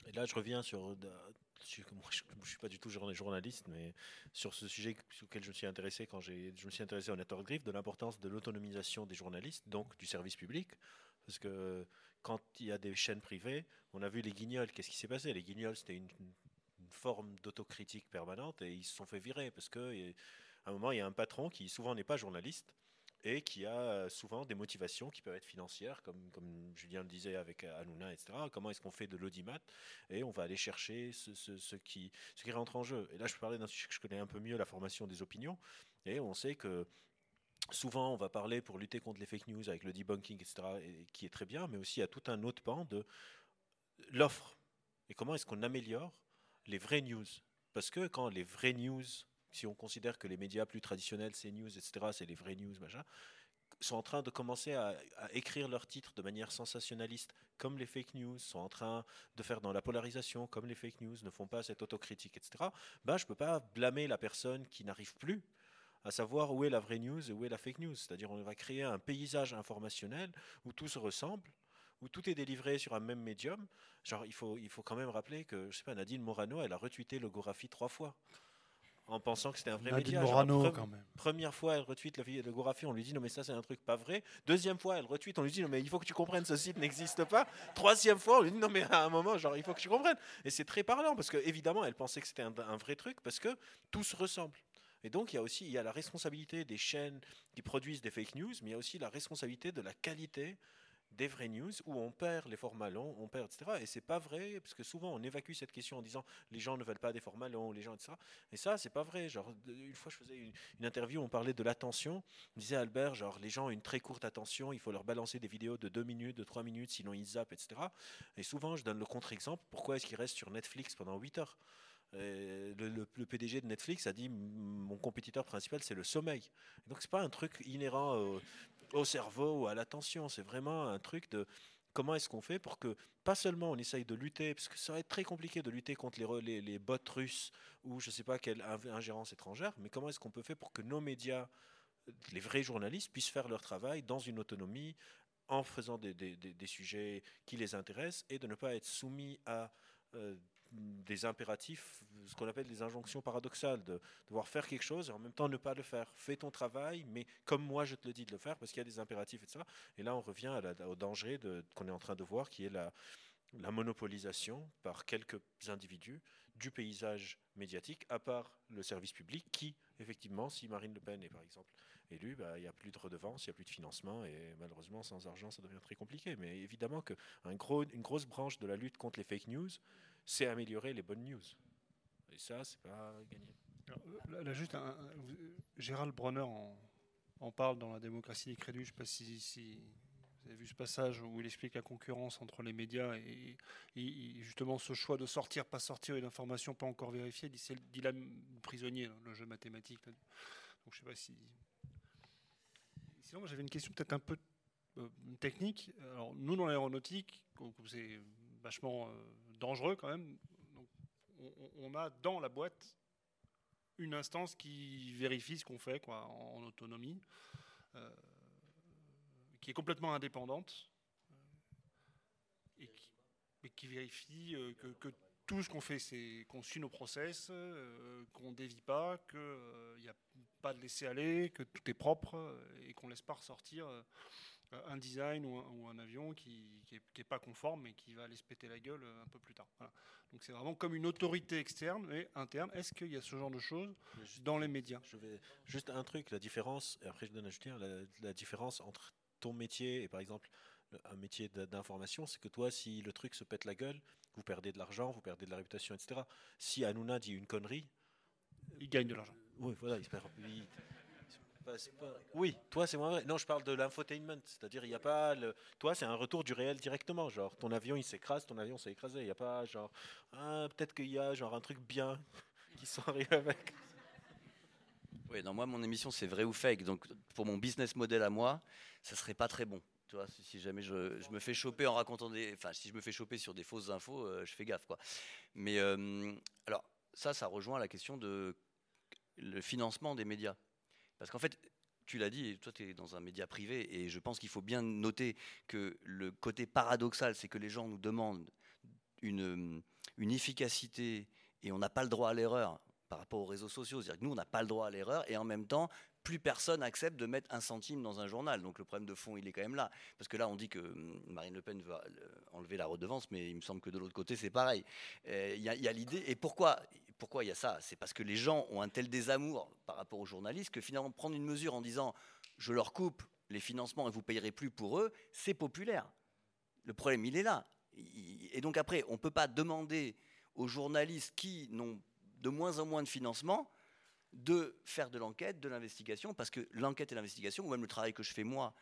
Et là, je reviens sur. Je ne suis pas du tout journaliste, mais sur ce sujet sur lequel je me suis intéressé quand je me suis intéressé au Network Drift, de l'importance de l'autonomisation des journalistes, donc du service public. Parce que quand il y a des chaînes privées, on a vu les guignols, qu'est-ce qui s'est passé? Les guignols, c'était une, forme d'autocritique permanente et ils se sont fait virer parce qu'à un moment, il y a un patron qui souvent n'est pas journaliste et qui a souvent des motivations qui peuvent être financières, comme, comme Julien le disait avec Hanouna, etc. Comment est-ce qu'on fait de l'audimat? Et on va aller chercher ce, ce, qui, ce qui rentre en jeu. Et là, je parlais d'un sujet que je connais un peu mieux, la formation des opinions. Et on sait que Souvent, on va parler pour lutter contre les fake news avec le debunking, etc., qui est très bien, mais aussi a tout un autre pan de l'offre. Et comment est-ce qu'on améliore les vraies news? Parce que quand les vraies news, si on considère que les médias plus traditionnels, ces news, etc., c'est les vraies news, machin, sont en train de commencer à, écrire leurs titres de manière sensationnaliste, comme les fake news, sont en train de faire dans la polarisation, comme les fake news, ne font pas cette autocritique, etc., ben, je ne peux pas blâmer la personne qui n'arrive plus à savoir où est la vraie news et où est la fake news. C'est-à-dire on va créer un paysage informationnel où tout se ressemble où tout est délivré sur un même médium. Genre, il faut, il faut quand même rappeler que, je sais pas, Nadine Morano, elle a retweeté Logographie trois fois en pensant que c'était un vrai
Nadine
média. Genre,
Morano,
pre-
quand même.
Première fois, elle retweet Logographie, on lui dit non mais ça c'est un truc pas vrai. Deuxième fois, elle retweet, on lui dit non mais il faut que tu comprennes, ce site n'existe pas. Troisième fois, on lui dit non mais à un moment, genre il faut que tu comprennes. Et c'est très parlant parce que évidemment, elle pensait que c'était un, un vrai truc parce que tout se ressemble. Et donc il y a aussi il y a la responsabilité des chaînes qui produisent des fake news, mais il y a aussi la responsabilité de la qualité des vraies news où on perd les formats longs, on perd, etc. Et c'est pas vrai, parce que souvent on évacue cette question en disant les gens ne veulent pas des formats longs, les gens, etc. Et ça, c'est pas vrai. Genre, une fois, je faisais une, une interview, on parlait de l'attention. On disait Albert, genre, les gens ont une très courte attention, il faut leur balancer des vidéos de 2 minutes, de 3 minutes, sinon ils zappent, etc. Et souvent, je donne le contre-exemple. Pourquoi est-ce qu'ils restent sur Netflix pendant 8 heures? Et le, PDG de Netflix a dit mon compétiteur principal c'est le sommeil. Donc c'est pas un truc inhérent au, au cerveau ou à l'attention, c'est vraiment un truc de comment est-ce qu'on fait pour que pas seulement on essaye de lutter, parce que ça va être très compliqué de lutter contre les, bots russes ou je sais pas quelle ingérence étrangère, mais comment est-ce qu'on peut faire pour que nos médias, les vrais journalistes, puissent faire leur travail dans une autonomie en faisant des sujets qui les intéressent et de ne pas être soumis à euh, des impératifs, ce qu'on appelle des injonctions paradoxales, de devoir faire quelque chose et en même temps ne pas le faire. Fais ton travail, mais comme moi je te le dis de le faire, parce qu'il y a des impératifs, etc. Et là, on revient au danger qu'on est en train de voir, qui est la, la monopolisation par quelques individus du paysage médiatique, à part le service public, qui, effectivement, si Marine Le Pen est par exemple élue, bah, il n'y a plus de redevance, il n'y a plus de financement, et malheureusement, sans argent, ça devient très compliqué. Mais évidemment qu'une gros, une grosse branche de la lutte contre les fake news, c'est améliorer les bonnes news. Et ça, c'est pas gagné.
Là, juste, Gérald Bronner en, parle dans La démocratie des crédits. Je ne sais pas si, vous avez vu ce passage où il explique la concurrence entre les médias et, justement ce choix de sortir, pas sortir, une information pas encore vérifiée. C'est le dilemme prisonnier, le jeu mathématique. Donc je sais pas si. Sinon, j'avais une question peut-être un peu euh, technique. Alors, nous, dans l'aéronautique, c'est vachement euh, dangereux quand même, on, a dans la boîte une instance qui vérifie ce qu'on fait quoi, en, autonomie, euh, qui est complètement indépendante euh, et qui, vérifie euh, que, tout ce qu'on fait, c'est qu'on suit nos process, qu'on ne dévie pas, qu'il n'y a pas de laisser aller, que tout est propre et qu'on ne laisse pas ressortir un design ou un, ou un avion qui n'est pas conforme et qui va aller se péter la gueule euh, un peu plus tard. Voilà. Donc c'est vraiment comme une autorité externe et interne. Est-ce qu'il y a ce genre de choses dans les médias?
Je vais juste un truc, la différence, et après je donne à Julien, la, la différence entre ton métier et par exemple le- un métier d'information, c'est que toi, si le truc se pète la gueule, vous perdez de l'argent, vous perdez de la réputation, etc. Si Hanouna dit une connerie,
Ils gagnent de l'argent.
oui, voilà, il pas- Oui, toi c'est moins vrai. Non, je parle de l'infotainment, c'est-à-dire il n'y a pas le. Toi, c'est un retour du réel directement. Genre, ton avion il s'écrase, ton avion s'est écrasé. Il n'y a pas genre, ah, peut-être qu'il y a genre un truc bien <laughs> qui sont arrivés avec.
Oui, non, moi, mon émission, c'est vrai ou fake. Donc, pour mon business model à moi, ça serait pas très bon. Tu vois, si- si jamais je, je me fais choper en racontant des. Enfin, si je me fais choper sur des fausses infos, euh, je fais gaffe, quoi. Mais, euh, alors, ça, ça rejoint la question de le financement des médias. Parce qu'en fait, tu l'as dit, toi, tu es dans un média privé, et je pense qu'il faut bien noter que le côté paradoxal, c'est que les gens nous demandent une, une efficacité, et on n'a pas le droit à l'erreur par rapport aux réseaux sociaux. C'est-à-dire que nous, on n'a pas le droit à l'erreur, et en même temps, plus personne accepte de mettre un centime dans un journal. Donc le problème de fond, il est quand même là. Parce que là, on dit que hum, Marine Le Pen veut euh, enlever la redevance, mais il me semble que de l'autre côté, c'est pareil. Euh, Il y a, l'idée. Et pourquoi pourquoi il y a ça? C'est parce que les gens ont un tel désamour par rapport aux journalistes que finalement, prendre une mesure en disant je leur coupe les financements et vous payerez plus pour eux, c'est populaire. Le problème, il est là. Et donc après, on ne peut pas demander aux journalistes qui n'ont de moins en moins de financement de faire de l'enquête, de l'investigation, parce que l'enquête et l'investigation, ou même le travail que je fais moi,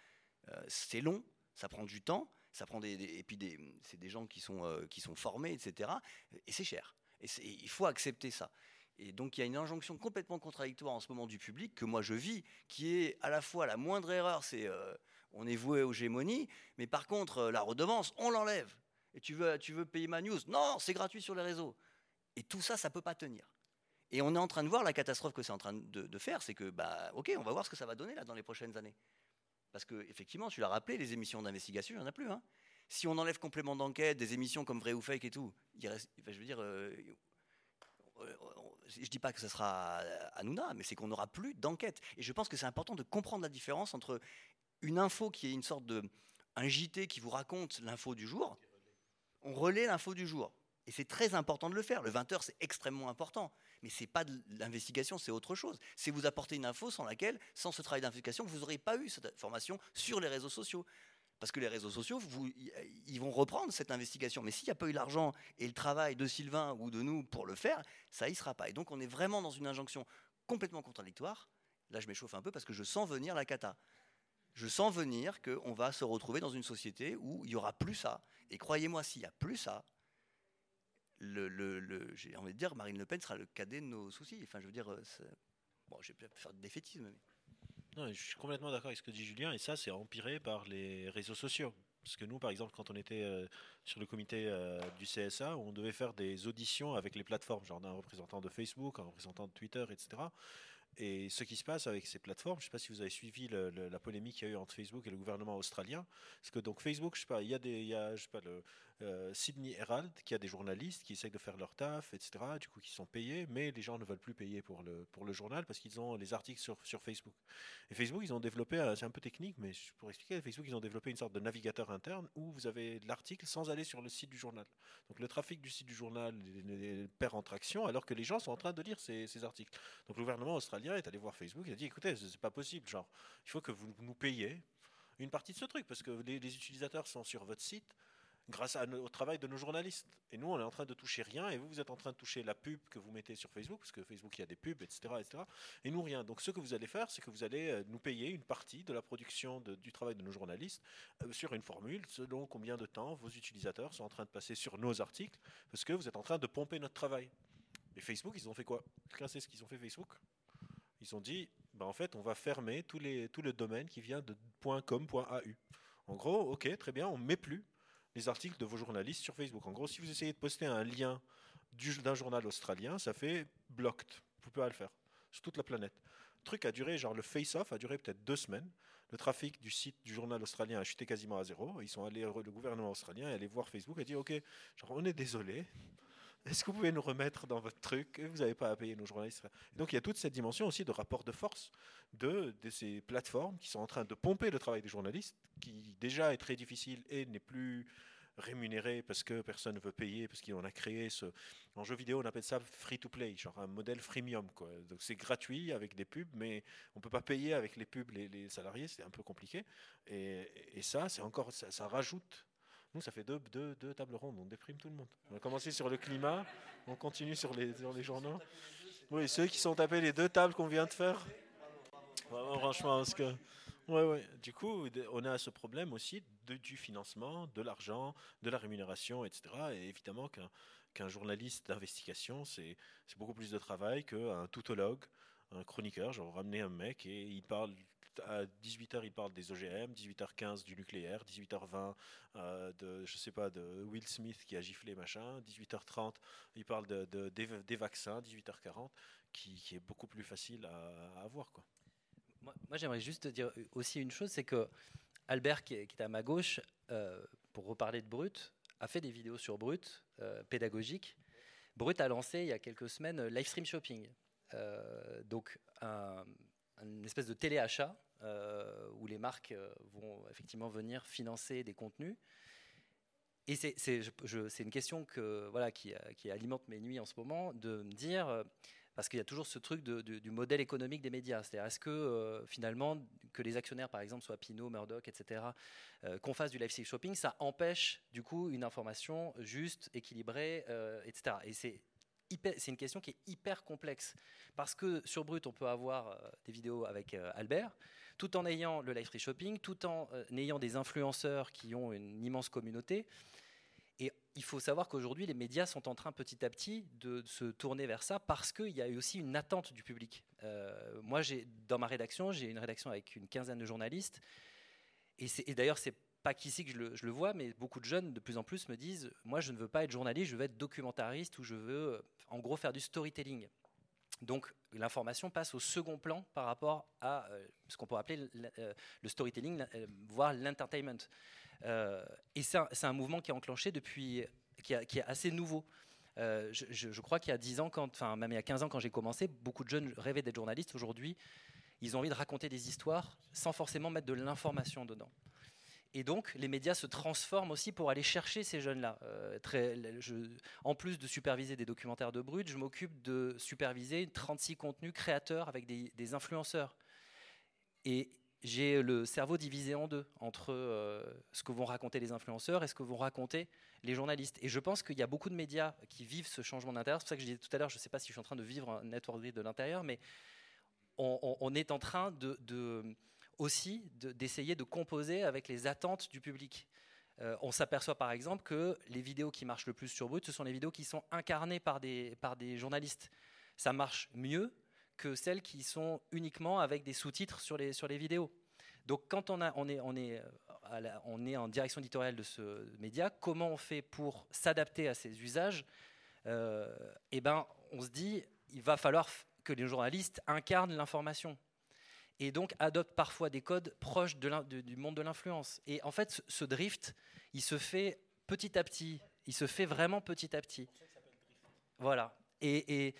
euh, c'est long, ça prend du temps, ça prend des, et puis des, c'est des gens qui sont, euh, qui sont formés, etc. Et c'est cher. Et il faut accepter ça. Et donc il y a une injonction complètement contradictoire en ce moment du public que moi je vis, qui est à la fois la moindre erreur, c'est euh, on est voué aux gémonies, mais par contre la redevance, on l'enlève. Et tu veux, tu veux payer ma news? Non, c'est gratuit sur les réseaux. Et tout ça, ça peut pas tenir. Et on est en train de voir la catastrophe que c'est en train de, faire, c'est que, bah, ok, on va voir ce que ça va donner là dans les prochaines années. Parce que, effectivement, tu l'as rappelé, les émissions d'investigation, il n'y en a plus. hein. Si on enlève complément d'enquête, des émissions comme Vrai ou Fake et tout, je veux dire, euh, euh, je dis pas que ce sera Hanouna, mais c'est qu'on n'aura plus d'enquête. Et je pense que c'est important de comprendre la différence entre une info qui est une sorte de un JT qui vous raconte l'info du jour. On relaie l'info du jour. Et c'est très important de le faire. Le 20h, c'est extrêmement important. Mais ce n'est pas de l'investigation, c'est autre chose. C'est vous apporter une info sans laquelle, sans ce travail d'investigation, vous n'aurez pas eu cette information sur les réseaux sociaux. Parce que les réseaux sociaux, ils vont reprendre cette investigation. Mais s'il n'y a pas eu l'argent et le travail de Sylvain ou de nous pour le faire, ça y sera pas. Et donc on est vraiment dans une injonction complètement contradictoire. Là, je m'échauffe un peu parce que je sens venir la cata. Je sens venir qu'on va se retrouver dans une société où il n'y aura plus ça. Et croyez-moi, s'il n'y a plus ça, j'ai envie de dire, Marine Le Pen sera le cadet de nos soucis. Enfin, je veux dire, euh, bon, je vais faire du défaitisme.
Non, je suis complètement d'accord avec ce que dit Julien, et ça, c'est empiré par les réseaux sociaux. Parce que nous, par exemple, quand on était euh, sur le comité euh, du CSA, on devait faire des auditions avec les plateformes, genre un représentant de Facebook, un représentant de Twitter, etc. Et ce qui se passe avec ces plateformes, je ne sais pas si vous avez suivi la polémique qu'il y a eu entre Facebook et le gouvernement australien, parce que donc Facebook, je sais pas, il y a des, il y a, je sais pas, le, euh, Sydney Herald, qui a des journalistes qui essayent de faire leur taf, etc., du coup qui sont payés, mais les gens ne veulent plus payer pour le, pour le journal parce qu'ils ont les articles sur, sur Facebook. Et Facebook, ils ont développé, euh, c'est un peu technique, mais pour expliquer, Facebook, ils ont développé une sorte de navigateur interne où vous avez l'article sans aller sur le site du journal. Donc le trafic du site du journal perd en traction alors que les gens sont en train de lire ces, articles. Donc le gouvernement australien est allé voir Facebook et a dit écoutez, c'est pas possible, genre, il faut que vous nous payiez une partie de ce truc parce que les utilisateurs sont sur votre site grâce au travail de nos journalistes. Et nous, on est en train de toucher rien, et vous, vous êtes en train de toucher la pub que vous mettez sur Facebook, parce que Facebook, il y a des pubs, etc., etc. Et nous, rien. Donc, ce que vous allez faire, c'est que vous allez euh, nous payer une partie de la production du travail de nos journalistes euh, sur une formule, selon combien de temps vos utilisateurs sont en train de passer sur nos articles, parce que vous êtes en train de pomper notre travail. Et Facebook, ils ont fait quoi? Quelqu'un sait ce qu'ils ont fait Facebook? Ils ont dit, bah, en fait, on va fermer tous les, tout le domaine qui vient de .com.au. En gros, ok, très bien, on ne met plus les articles de vos journalistes sur Facebook. En gros, si vous essayez de poster un lien d'un journal australien, ça fait blocked. Vous pouvez pas le faire sur toute la planète. Le truc a duré, genre le face-off a duré peut-être deux semaines. Le trafic du site du journal australien a chuté quasiment à zéro. Ils sont allés, le gouvernement australien est allé voir Facebook et dit Ok, genre, on est désolé. Est-ce que vous pouvez nous remettre dans votre truc? Vous n'avez pas à payer nos journalistes. donc il y a toute cette dimension aussi de rapport de force de, ces plateformes qui sont en train de pomper le travail des journalistes, qui déjà est très difficile et n'est plus rémunéré parce que personne ne veut payer, parce qu'on a créé ce. En jeu vidéo, on appelle ça free to play, genre un modèle freemium. Donc c'est gratuit avec des pubs, mais on ne peut pas payer avec les pubs les, salariés, c'est un peu compliqué. Et, et ça, c'est encore, ça, ça, rajoute. Nous, ça fait deux, deux, deux, tables rondes, on déprime tout le monde. On a commencé sur le climat, on continue sur les, sur les journaux. Oui, ceux qui sont tapés les deux tables qu'on vient de faire. franchement, parce que. Ouais, ouais. Du coup, on a ce problème aussi de, du financement, de l'argent, de la rémunération, etc. Et évidemment qu'un journaliste d'investigation, c'est beaucoup plus de travail qu'un toutologue, un chroniqueur. Genre, ramener un mec et il parle à 18h, il parle des OGM, 18h15 du nucléaire, 18h20 euh, de, sais pas, de Will Smith qui a giflé machin, 18h30, il parle de, de des, vaccins, 18h40, qui, est beaucoup plus facile à, à avoir, quoi.
Moi, j'aimerais juste dire aussi une chose, c'est que Albert, qui est, à ma gauche, euh, pour reparler de Brut, a fait des vidéos sur Brut, euh, pédagogiques. Brut a lancé il y a quelques semaines euh, Livestream Shopping, donc un, une espèce de téléachat où les marques vont effectivement venir financer des contenus. Et c'est une question que, voilà, qui, alimente mes nuits en ce moment, de me dire parce qu'il y a toujours ce truc du modèle économique des médias. C'est-à-dire, est-ce que euh, finalement, que les actionnaires, par exemple, soient Pinot, Murdoch, etc., euh, qu'on fasse du live shopping, ça empêche du coup une information juste, équilibrée, euh, etc. Et c'est c'est une question qui est hyper complexe parce que sur Brut, on peut avoir des vidéos avec Albert, tout en ayant le live shopping, tout en ayant des influenceurs qui ont une immense communauté. Et il faut savoir qu'aujourd'hui, les médias sont en train petit à petit de se tourner vers ça parce qu'il y a aussi une attente du public. Euh, moi, dans ma rédaction, j'ai une rédaction avec une quinzaine de journalistes. Et, et d'ailleurs, c'est pas qu'ici que je le, vois, mais beaucoup de jeunes de plus en plus me disent Moi, je ne veux pas être journaliste, je veux être documentariste ou je veux, en gros, faire du storytelling. Donc l'information passe au second plan par rapport à euh, ce qu'on peut appeler euh, le storytelling, euh, voire l'entertainment. et c'est un, mouvement qui est enclenché depuis, qui, est assez nouveau. Je, je, crois qu'il y a 10 ans, quand, enfin même il y a 15 ans quand j'ai commencé, beaucoup de jeunes rêvaient d'être journalistes. Aujourd'hui, ils ont envie de raconter des histoires sans forcément mettre de l'information dedans. Et donc, les médias se transforment aussi pour aller chercher ces jeunes-là. Euh, en plus de superviser des documentaires de brut, je m'occupe de superviser 36 contenus créateurs avec des, influenceurs. Et j'ai le cerveau divisé en deux entre euh, ce que vont raconter les influenceurs et ce que vont raconter les journalistes. Et je pense qu'il y a beaucoup de médias qui vivent ce changement d'intérieur. C'est pour ça que je disais tout à l'heure, je ne sais pas si je suis en train de vivre un network de l'intérieur, mais on, est en train de aussi d'essayer de, composer avec les attentes du public. Euh, on s'aperçoit par exemple que les vidéos qui marchent le plus sur Brut, ce sont les vidéos qui sont incarnées par des, journalistes. Ça marche mieux que celles qui sont uniquement avec des sous-titres sur les, vidéos. Donc quand euh, on est en direction éditoriale de ce média, comment on fait pour s'adapter à ces usages? Euh, Eh ben, on se dit, il va falloir que les journalistes incarnent l'information et donc adopte parfois des codes proches du monde de l'influence. Et en fait, ce drift, il se fait petit à petit. Il se fait vraiment petit à petit. Voilà. Et, et,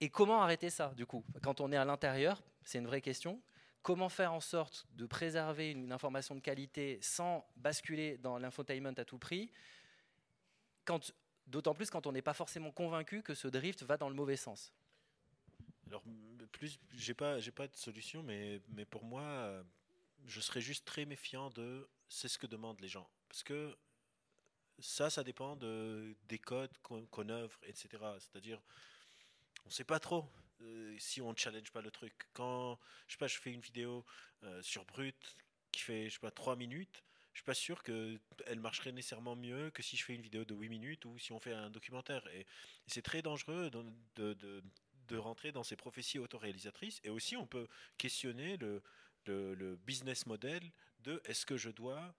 et comment arrêter ça, du coup? Quand on est à l'intérieur, c'est une vraie question. Comment faire en sorte de préserver une information de qualité sans basculer dans l'infotainment à tout prix? D'autant plus quand on n'est pas forcément convaincu que ce drift va dans le mauvais sens.
Alors, plus, j'ai pas, j'ai pas de solution, mais, mais pour moi, je serais juste très méfiant de c'est ce que demandent les gens. Parce que ça, ça dépend de, des codes qu'on, œuvre, etc. C'est-à-dire, on sait pas trop euh, si on ne challenge pas le truc. Quand, je sais pas, je fais une vidéo euh, sur Brut qui fait, je sais pas, 3 minutes, je suis pas sûr qu'elle marcherait nécessairement mieux que si je fais une vidéo de 8 minutes ou si on fait un documentaire. Et, c'est très dangereux de rentrer dans ces prophéties autoréalisatrices. Et aussi, on peut questionner le, business model de est-ce que je dois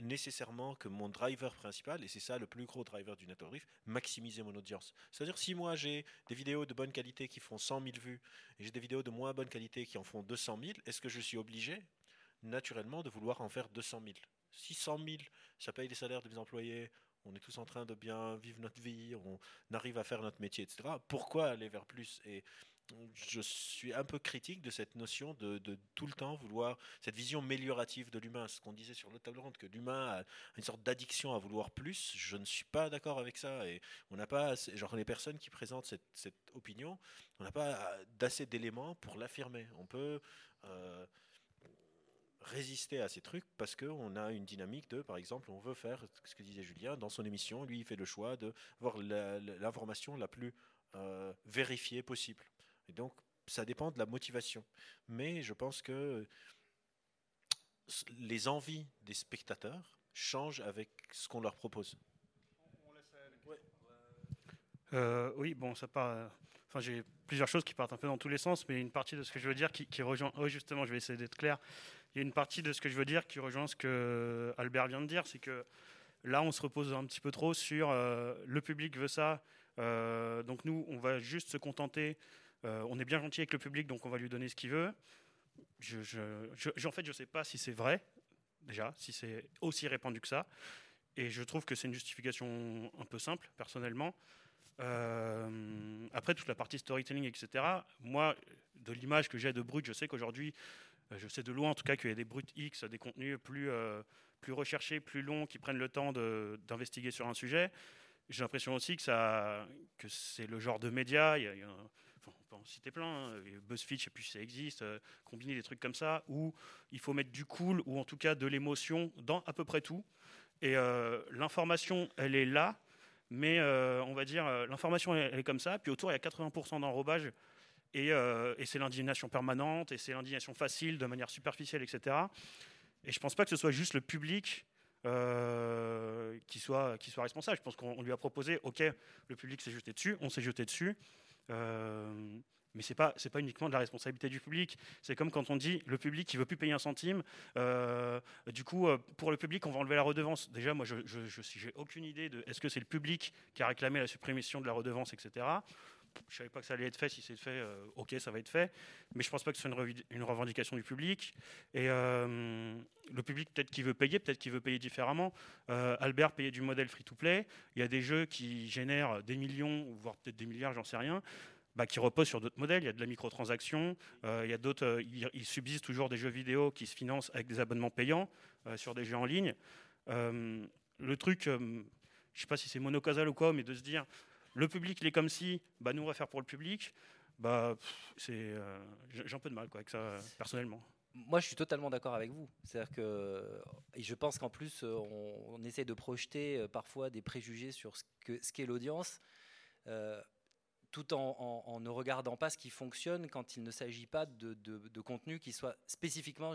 nécessairement que mon driver principal, et c'est ça le plus gros driver du network maximiser mon audience. C'est-à-dire si moi j'ai des vidéos de bonne qualité qui font 100 000 vues et j'ai des vidéos de moins bonne qualité qui en font 200 000, est-ce que je suis obligé naturellement de vouloir en faire 200 000 Si 100 000, ça paye les salaires de mes employés, on est tous en train de bien vivre notre vie, on arrive à faire notre métier, etc. Pourquoi aller vers plus? Et je suis un peu critique de cette notion de, tout le temps vouloir cette vision améliorative de l'humain, ce qu'on disait sur le table ronde, que l'humain a une sorte d'addiction à vouloir plus. Je ne suis pas d'accord avec ça et on n'a pas, genre les personnes qui présentent cette, opinion, on n'a pas d'assez d'éléments pour l'affirmer. On peut euh, résister à ces trucs parce qu'on a une dynamique de, par exemple, on veut faire ce que disait Julien dans son émission, lui il fait le choix de voir l'information la, plus euh, vérifiée possible. Et donc ça dépend de la motivation. Mais je pense que les envies des spectateurs changent avec ce qu'on leur propose.
Euh, oui, bon, ça part. Enfin, j'ai plusieurs choses qui partent un peu dans tous les sens, mais une partie de ce que je veux dire qui, qui rejoint. Oui, justement, je vais essayer d'être clair il y a une partie de ce que je veux dire qui rejoint ce que Albert vient de dire, c'est que là, on se repose un petit peu trop sur euh, le public veut ça, euh, donc nous, on va juste se contenter. Euh, on est bien gentil avec le public, donc on va lui donner ce qu'il veut. En fait, je ne sais pas si c'est vrai, déjà, si c'est aussi répandu que ça. Et je trouve que c'est une justification un peu simple, personnellement. après, toute la partie storytelling, etc., moi, de l'image que j'ai de Brut, je sais qu'aujourd'hui, je sais de loin en tout cas qu'il y a des brutes X, des contenus plus, euh, plus recherchés, plus longs, qui prennent le temps d'investiguer sur un sujet. J'ai l'impression aussi que, que c'est le genre de média, on peut en citer plein, hein, BuzzFeed, je ne sais plus si ça existe, euh, combiner des trucs comme ça, où il faut mettre du cool ou en tout cas de l'émotion dans à peu près tout. Et l'information, elle est là, mais on va dire, l'information, elle, est comme ça, puis autour, il y a 80% d'enrobage euh, et, c'est l'indignation permanente, et c'est l'indignation facile, de manière superficielle, etc. Et je ne pense pas que ce soit juste le public euh, qui, soit, responsable. Je pense qu'on lui a proposé, OK, le public s'est jeté dessus, on s'est jeté dessus. Euh, mais ce n'est pas, uniquement de la responsabilité du public. C'est comme quand on dit le public qui veut plus payer un centime. du coup, pour le public, on va enlever la redevance. Déjà, moi, je n'ai aucune idée de est-ce que c'est le public qui a réclamé la suppression de la redevance, etc.
je savais pas que ça allait être fait. Si c'est fait, euh, ok, ça va être fait. Mais je pense pas que ce soit une, revendication du public. Et euh, le public, peut-être qu'il veut payer, peut-être qu'il veut payer différemment. Euh, Albert payait du modèle free-to-play. Il y a des jeux qui génèrent des millions, voire peut-être des milliards, j'en sais rien. bah, qui reposent sur d'autres modèles. Il y a de la microtransaction. il y a d'autres. euh, il, subsiste toujours des jeux vidéo qui se financent avec des abonnements payants sur des jeux en ligne. Le truc, je ne sais pas si c'est monocausal ou quoi, mais de se dire le public il est comme si, bah, nous on va faire pour le public, bah, c'est, euh, j'ai un peu de mal quoi, avec ça personnellement.
Moi, je suis totalement d'accord avec vous. C'est-à-dire que, et je pense qu'en plus, euh, on, essaie de projeter euh, parfois des préjugés sur ce que ce qu'est l'audience, tout en, ne regardant pas ce qui fonctionne quand il ne s'agit pas de, de, contenus qui soient spécifiquement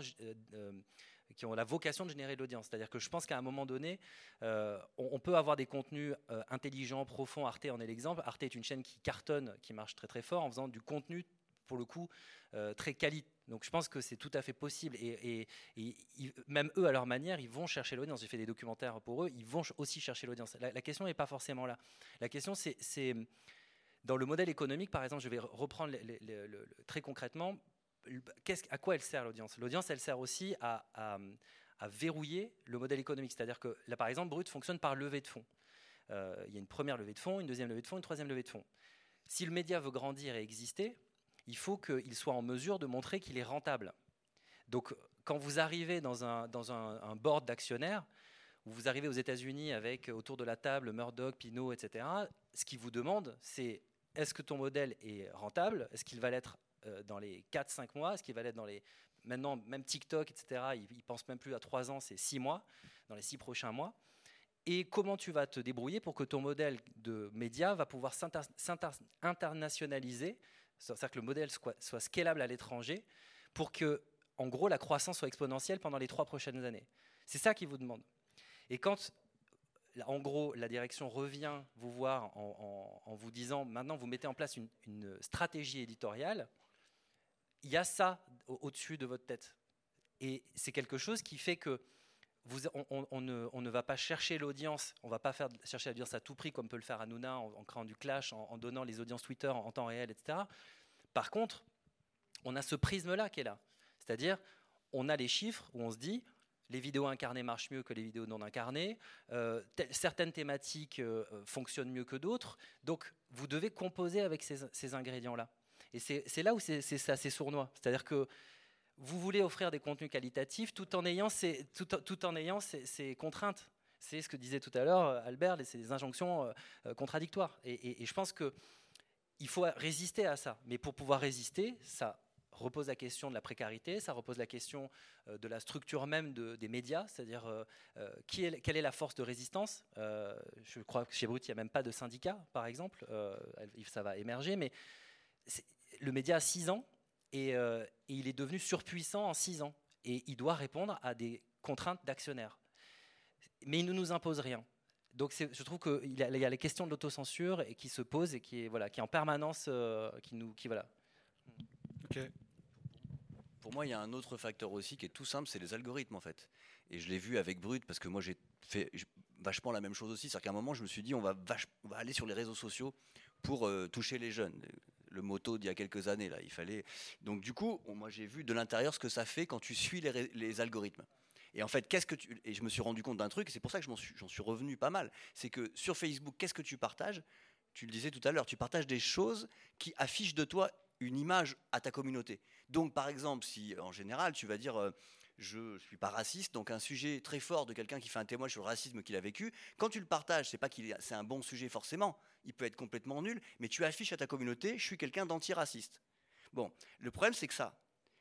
qui ont la vocation de générer de l'audience. C'est-à-dire que je pense qu'à un moment donné, euh, on, peut avoir des contenus euh, intelligents, profonds. Arte en est l'exemple. Arte est une chaîne qui cartonne, qui marche très très fort en faisant du contenu pour le coup euh, très quali. Donc je pense que c'est tout à fait possible. Et, même eux, à leur manière, ils vont chercher l'audience. J'ai fait des documentaires pour eux, ils vont aussi chercher l'audience. La, question n'est pas forcément là. La question, c'est- dans le modèle économique, par exemple, je vais re- reprendre très concrètement, à quoi elle sert l'audience? L'audience, elle sert aussi à, verrouiller le modèle économique. C'est-à-dire que là, par exemple, Brut fonctionne par levée de fonds. Euh, il y a une première levée de fonds, une deuxième levée de fonds, une troisième levée de fonds. Si le média veut grandir et exister, il faut qu'il soit en mesure de montrer qu'il est rentable. Donc, quand vous arrivez dans un board d'actionnaires, où vous arrivez aux États-Unis avec autour de la table Murdoch, Pinot, etc., ce qu'ils vous demandent, c'est est-ce que ton modèle est rentable? Est-ce qu'il va l'être euh, dans les 4-5 mois Est-ce qu'il va l'être dans les. Maintenant, même TikTok, etc., ils ne pensent même plus à 3 ans, c'est 6 mois, dans les 6 prochains mois. Et comment tu vas te débrouiller pour que ton modèle de média va pouvoir s'inter- s'inter- internationaliser, c'est-à-dire que le modèle soit, scalable à l'étranger, pour que, en gros, la croissance soit exponentielle pendant les trois prochaines années? C'est ça qu'ils vous demandent. Et quand, en gros, la direction revient vous voir en, vous disant, maintenant, vous mettez en place une stratégie éditoriale, il y a ça au- au-dessus de votre tête. Et c'est quelque chose qui fait que on, ne, va pas chercher l'audience, on ne va pas faire, chercher l'audience à tout prix comme peut le faire Hanouna en, créant du clash, en, donnant les audiences Twitter en, temps réel, etc. Par contre, on a ce prisme-là qui est là. C'est-à-dire, on a les chiffres où on se dit, les vidéos incarnées marchent mieux que les vidéos non incarnées, euh, certaines thématiques euh, fonctionnent mieux que d'autres, donc vous devez composer avec ces ingrédients-là. Et c'est là où c'est assez sournois. C'est-à-dire que vous voulez offrir des contenus qualitatifs tout en ayant ces, contraintes. C'est ce que disait tout à l'heure euh, Albert, c'est des injonctions euh, euh, contradictoires. Et, je pense que il faut résister à ça. Mais pour pouvoir résister, ça repose la question de la précarité, ça repose la question de la structure même de- des médias, c'est-à-dire quelle est la force de résistance? Je crois que chez Brut, il n'y a même pas de syndicat, par exemple. Ça va émerger, mais le média a 6 ans et, euh, et il est devenu surpuissant en 6 ans. Et il doit répondre à des contraintes d'actionnaires. Mais il ne nous impose rien. Donc je trouve qu'il y, y a les questions de l'autocensure et qui se posent et qui est, voilà, qui est en permanence, euh, qui nous, qui voilà.
Pour moi, il y a un autre facteur aussi qui est tout simple, c'est les algorithmes en fait. Et je l'ai vu avec Brut parce que moi j'ai fait vachement la même chose aussi. C'est-à-dire qu'à un moment, je me suis dit, on va, vache- on va aller sur les réseaux sociaux pour euh, toucher les jeunes. Le moto d'il y a quelques années, là, il fallait. Donc du coup, moi j'ai vu de l'intérieur ce que ça fait quand tu suis les, les algorithmes. Et en fait, qu'est-ce que tu. Et je me suis rendu compte d'un truc, et c'est pour ça que je m'en suis- j'en suis revenu pas mal. C'est que sur Facebook, qu'est-ce que tu partages? Tu le disais tout à l'heure, tu partages des choses qui affichent de toi une image à ta communauté. Donc, par exemple, si en général, tu vas dire. euh, je ne suis pas raciste, donc un sujet très fort de quelqu'un qui fait un témoignage sur le racisme qu'il a vécu, quand tu le partages, c'est pas qu'il est- c'est un bon sujet forcément, il peut être complètement nul, mais tu affiches à ta communauté, je suis quelqu'un d'antiraciste. Bon, le problème c'est que ça,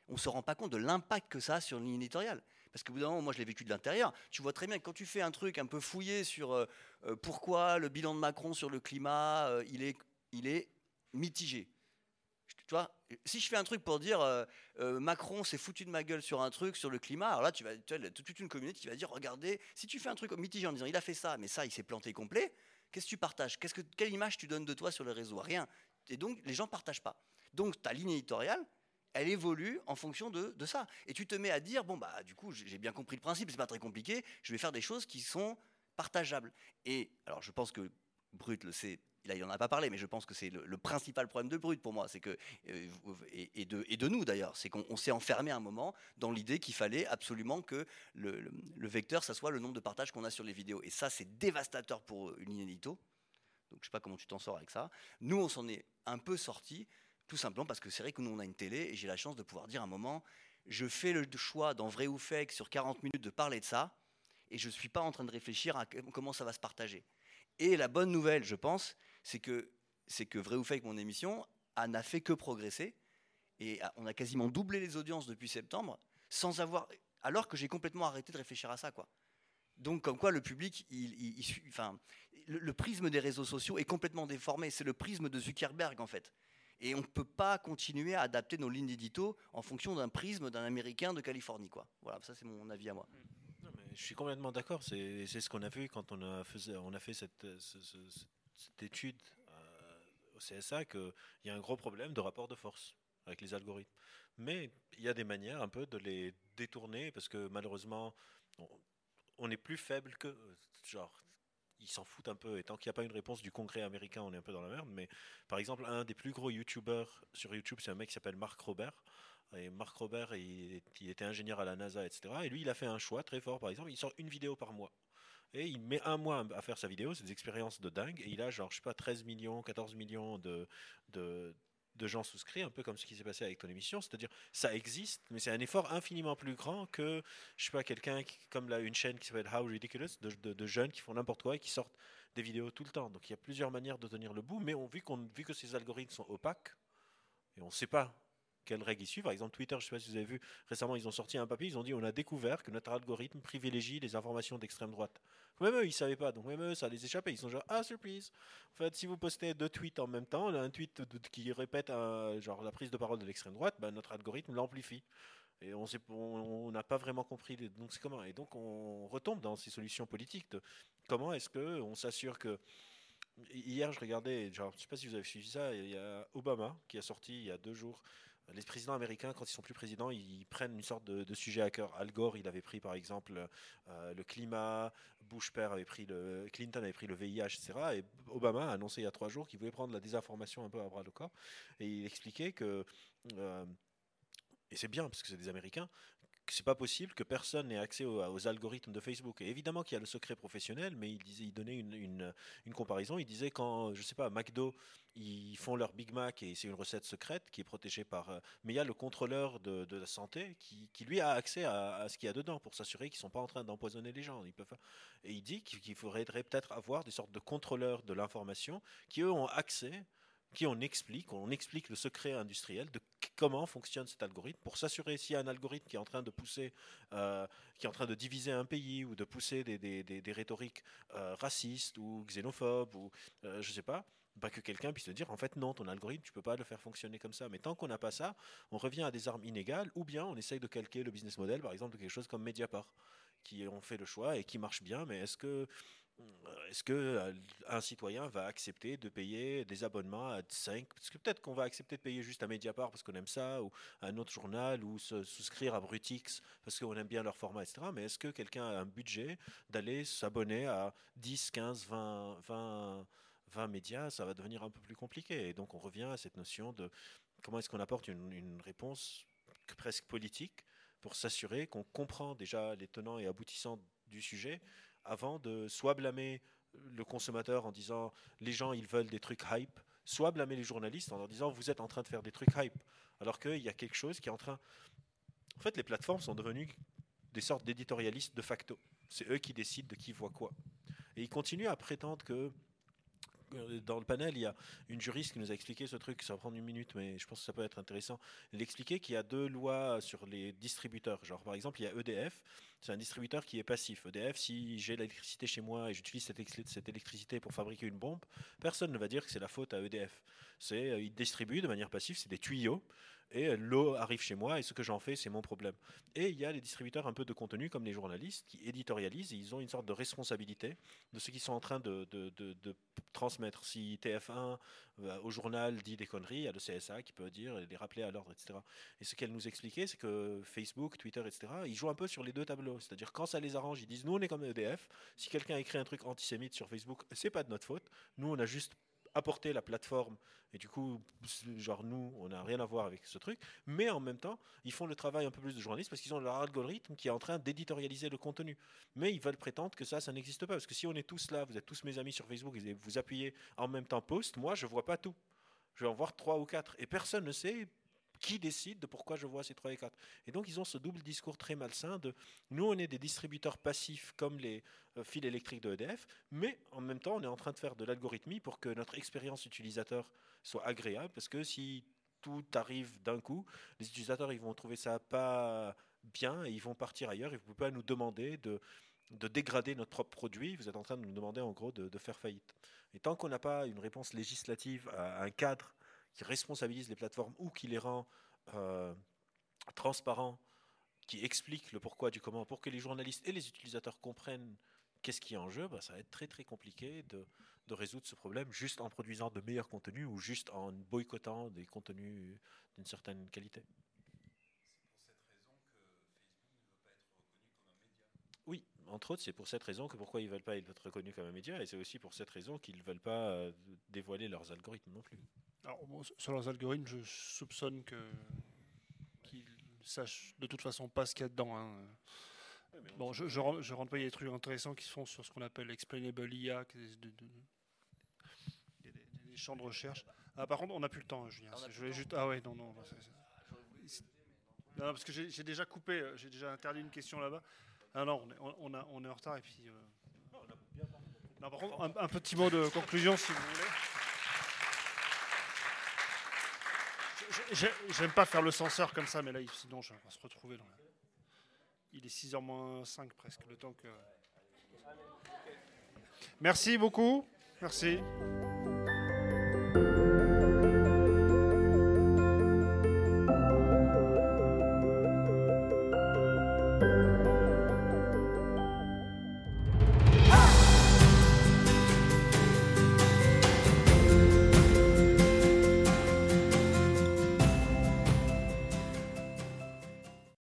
on se rend pas compte de l'impact que ça a sur ligne éditoriale. Parce que bout d'un moment, moi je l'ai vécu de l'intérieur, tu vois très bien que quand tu fais un truc un peu fouillé sur euh, euh, pourquoi le bilan de Macron sur le climat, euh, il, est, il est mitigé. Tu vois, si je fais un truc pour dire Macron s'est foutu de ma gueule sur un truc sur le climat, alors là tu vas tu as toute une communauté qui va dire regardez, si tu fais un truc mitigé en disant il a fait ça, mais ça il s'est planté complet, qu'est-ce que tu partages? Que quelle image tu donnes de toi sur les réseaux Rien. Et donc les gens partagent pas. Donc ta ligne éditoriale, elle évolue en fonction de, de ça. Et tu te mets à dire bon bah du coup j'ai bien compris le principe, c'est pas très compliqué, je vais faire des choses qui sont partageables. Et alors je pense que Brut le sait là, il n'en a pas parlé, mais je pense que c'est le, principal problème de Brut pour moi, c'est que euh, et, de, nous d'ailleurs, c'est qu'on s'est enfermé un moment dans l'idée qu'il fallait absolument que le, vecteur, ça soit le nombre de partages qu'on a sur les vidéos. Et ça, c'est dévastateur pour une inédito. Donc je sais pas comment tu t'en sors avec ça. Nous, on s'en est un peu sorti, tout simplement parce que c'est vrai que nous, on a une télé et j'ai la chance de pouvoir dire un moment, je fais le choix dans vrai ou fake sur 40 minutes de parler de ça et je ne suis pas en train de réfléchir à comment ça va se partager. Et la bonne nouvelle, je pense, c'est que, c'est que Vrai ou Fake, mon émission, n'a fait que progresser. Et on a quasiment doublé les audiences depuis septembre, sans avoir, alors que j'ai complètement arrêté de réfléchir à ça. Quoi. Donc, comme quoi le public, le, prisme des réseaux sociaux est complètement déformé. C'est le prisme de Zuckerberg, en fait. Et on ne peut pas continuer à adapter nos lignes d'édito en fonction d'un prisme d'un Américain de Californie. Quoi. Voilà, ça c'est mon avis à moi.
je suis complètement d'accord. C'est ce qu'on a vu quand on a, fait cette, euh, au CSA qu'il y a un gros problème de rapport de force avec les algorithmes. Mais il y a des manières un peu de les détourner parce que malheureusement, on, est plus faible que. Genre, ils s'en foutent un peu. Et tant qu'il n'y a pas une réponse du Congrès américain, on est un peu dans la merde. Mais par exemple, un des plus gros YouTubers sur YouTube, c'est un mec qui s'appelle Mark Robert. Et Mark Robert, il, était ingénieur à la NASA, etc. Et lui, il a fait un choix très fort. Par exemple, il sort une vidéo par mois. Et il met un mois à faire sa vidéo, c'est des expériences de dingue. Et il a genre, je sais pas, 13 millions, 14 millions de, gens souscrits, un peu comme ce qui s'est passé avec ton émission. C'est-à-dire, ça existe, mais c'est un effort infiniment plus grand que, je sais pas, quelqu'un comme là, une chaîne qui s'appelle How Ridiculous, de, jeunes qui font n'importe quoi et qui sortent des vidéos tout le temps. Donc il y a plusieurs manières de tenir le bout, mais on, vu, vu que ces algorithmes sont opaques, et on ne sait pas quelles règles ils suivent. Par exemple, Twitter, je ne sais pas si vous avez vu, récemment, ils ont sorti un papier, ils ont dit on a découvert que notre algorithme privilégie les informations d'extrême droite. Même eux, ils ne savaient pas, donc même eux, ça les échappait. Ils sont genre, ah, surprise En fait, si vous postez deux tweets en même temps, un tweet qui répète genre la prise de parole de l'extrême droite, ben, notre algorithme l'amplifie. Et on n'a pas vraiment compris donc c'est comment. Et donc on retombe dans ces solutions politiques comment est-ce qu'on s'assure que Hier, je regardais, je ne sais pas si vous avez suivi ça, il y a Obama qui a sorti il y a deux jours les présidents américains, quand ils sont plus présidents, ils prennent une sorte de, sujet à cœur. Al Gore, il avait pris par exemple euh, le climat, Bush père avait pris le, Clinton avait pris le VIH, etc. Et Obama a annoncé il y a trois jours qu'il voulait prendre la désinformation un peu à bras le corps. Et il expliquait que euh, et c'est bien parce que c'est des Américains, c'est pas possible que personne n'ait accès aux, algorithmes de Facebook. Évidemment qu'il y a le secret professionnel, mais il, disait, il donnait une, comparaison. Il disait quand, je sais pas, McDo, ils font leur Big Mac et c'est une recette secrète qui est protégée par. Euh, mais il y a le contrôleur de, la santé qui, lui a accès à, ce qu'il y a dedans pour s'assurer qu'ils sont pas en train d'empoisonner les gens. Et il dit qu'il faudrait peut-être avoir des sortes de contrôleurs de l'information qui eux ont accès qui on explique, on explique le secret industriel de comment fonctionne cet algorithme pour s'assurer s'il y a un algorithme qui est en train de pousser, euh, qui est en train de diviser un pays ou de pousser des, des, des, rhétoriques euh, racistes ou xénophobes ou euh, je sais pas, bah, que quelqu'un puisse te dire en fait non, ton algorithme, tu peux pas le faire fonctionner comme ça. Mais tant qu'on n'a pas ça, on revient à des armes inégales ou bien on essaye de calquer le business model, par exemple, de quelque chose comme Mediapart qui ont fait le choix et qui marche bien, mais est-ce que est-ce que euh, un citoyen va accepter de payer des abonnements à 5 Parce que peut-être qu'on va accepter de payer juste à Mediapart parce qu'on aime ça, ou à un autre journal, ou se souscrire à Brutix parce qu'on aime bien leur format, etc. Mais est-ce que quelqu'un a un budget d'aller s'abonner à 10, 15, 20, 20, 20 médias? Ça va devenir un peu plus compliqué. Et donc on revient à cette notion de comment est-ce qu'on apporte une réponse presque politique pour s'assurer qu'on comprend déjà les tenants et aboutissants du sujet avant de soit blâmer le consommateur en disant les gens ils veulent des trucs hype, soit blâmer les journalistes en leur disant vous êtes en train de faire des trucs hype, alors qu'il y a quelque chose qui est en train. En fait, les plateformes sont devenues des sortes d'éditorialistes de facto. C'est eux qui décident de qui voit quoi. Et ils continuent à prétendre que dans le panel, il y a une juriste qui nous a expliqué ce truc, ça va prendre une minute, mais je pense que ça peut être intéressant. Elle expliquait qu'il y a deux lois sur les distributeurs. Genre, par exemple, il y a EDF, c'est un distributeur qui est passif. EDF, si j'ai l'électricité chez moi et j'utilise cette, cette, électricité pour fabriquer une bombe, personne ne va dire que c'est la faute à EDF. C'est, euh, il distribue de manière passive, c'est des tuyaux et l'eau arrive chez moi et ce que j'en fais, c'est mon problème. Et il y a les distributeurs un peu de contenu comme les journalistes qui éditorialisent et ils ont une sorte de responsabilité de ce qu'ils sont en train de, transmettre. Si TF1 euh, au journal dit des conneries, il y a le CSA qui peut dire et les rappeler à l'ordre, etc. Et ce qu'elle nous expliquait, c'est que Facebook, Twitter, etc., ils jouent un peu sur les deux tableaux. C'est-à-dire quand ça les arrange, ils disent nous on est comme EDF. Si quelqu'un écrit un truc antisémite sur Facebook, c'est pas de notre faute. Nous on a juste apporter la plateforme. Et du coup, genre nous, on n'a rien à voir avec ce truc. Mais en même temps, ils font le travail un peu plus de journalistes parce qu'ils ont leur algorithme qui est en train d'éditorialiser le contenu. Mais ils veulent prétendre que ça, ça n'existe pas. Parce que si on est tous là, vous êtes tous mes amis sur Facebook, vous appuyez en même temps post, moi, je vois pas tout. Je vais en voir trois ou quatre. Et personne ne sait qui décide de pourquoi je vois ces trois et quatre Et donc, ils ont ce double discours très malsain de nous, on est des distributeurs passifs comme les euh, fils électriques de EDF, mais en même temps, on est en train de faire de l'algorithmie pour que notre expérience utilisateur soit agréable, parce que si tout arrive d'un coup, les utilisateurs ils vont trouver ça pas bien et ils vont partir ailleurs. Et vous pouvez pas nous demander de, de dégrader notre propre produit. Vous êtes en train de nous demander en gros de, de faire faillite. Et tant qu'on n'a pas une réponse législative à un cadre qui responsabilise les plateformes ou qui les rend euh, transparents, qui explique le pourquoi du comment, pour que les journalistes et les utilisateurs comprennent qu'est-ce qui est en jeu, bah, ça va être très très compliqué de, de, résoudre ce problème juste en produisant de meilleurs contenus ou juste en boycottant des contenus d'une certaine qualité. Oui, entre autres, c'est pour cette raison que pourquoi ils ne veulent pas être reconnus comme un média, et c'est aussi pour cette raison qu'ils ne veulent pas euh, dévoiler leurs algorithmes non plus.
Alors, sur leurs algorithmes, je soupçonne que qu'ils sachent de toute façon pas ce qu'il y a dedans. Hein. Bon, je, je, rentre, je rentre pas, il y a des trucs intéressants qui se font sur ce qu'on appelle explainable IA, des, de, de, des, des, champs de recherche. Ah, par contre, on n'a plus le temps, Julien.
Ah,
je vais juste. Ah ouais, non, non. Non, parce que j'ai déjà coupé, j'ai déjà interdit une question là-bas. Ah non, on est, on, a, on est en retard et puis. Euh... Non, par contre, un, un, petit mot de conclusion si vous voulez. J'aime pas faire le censeur comme ça, mais là, sinon, je vais se retrouver dans la... Il est 6h moins 5 presque, le temps que. Merci beaucoup. Merci.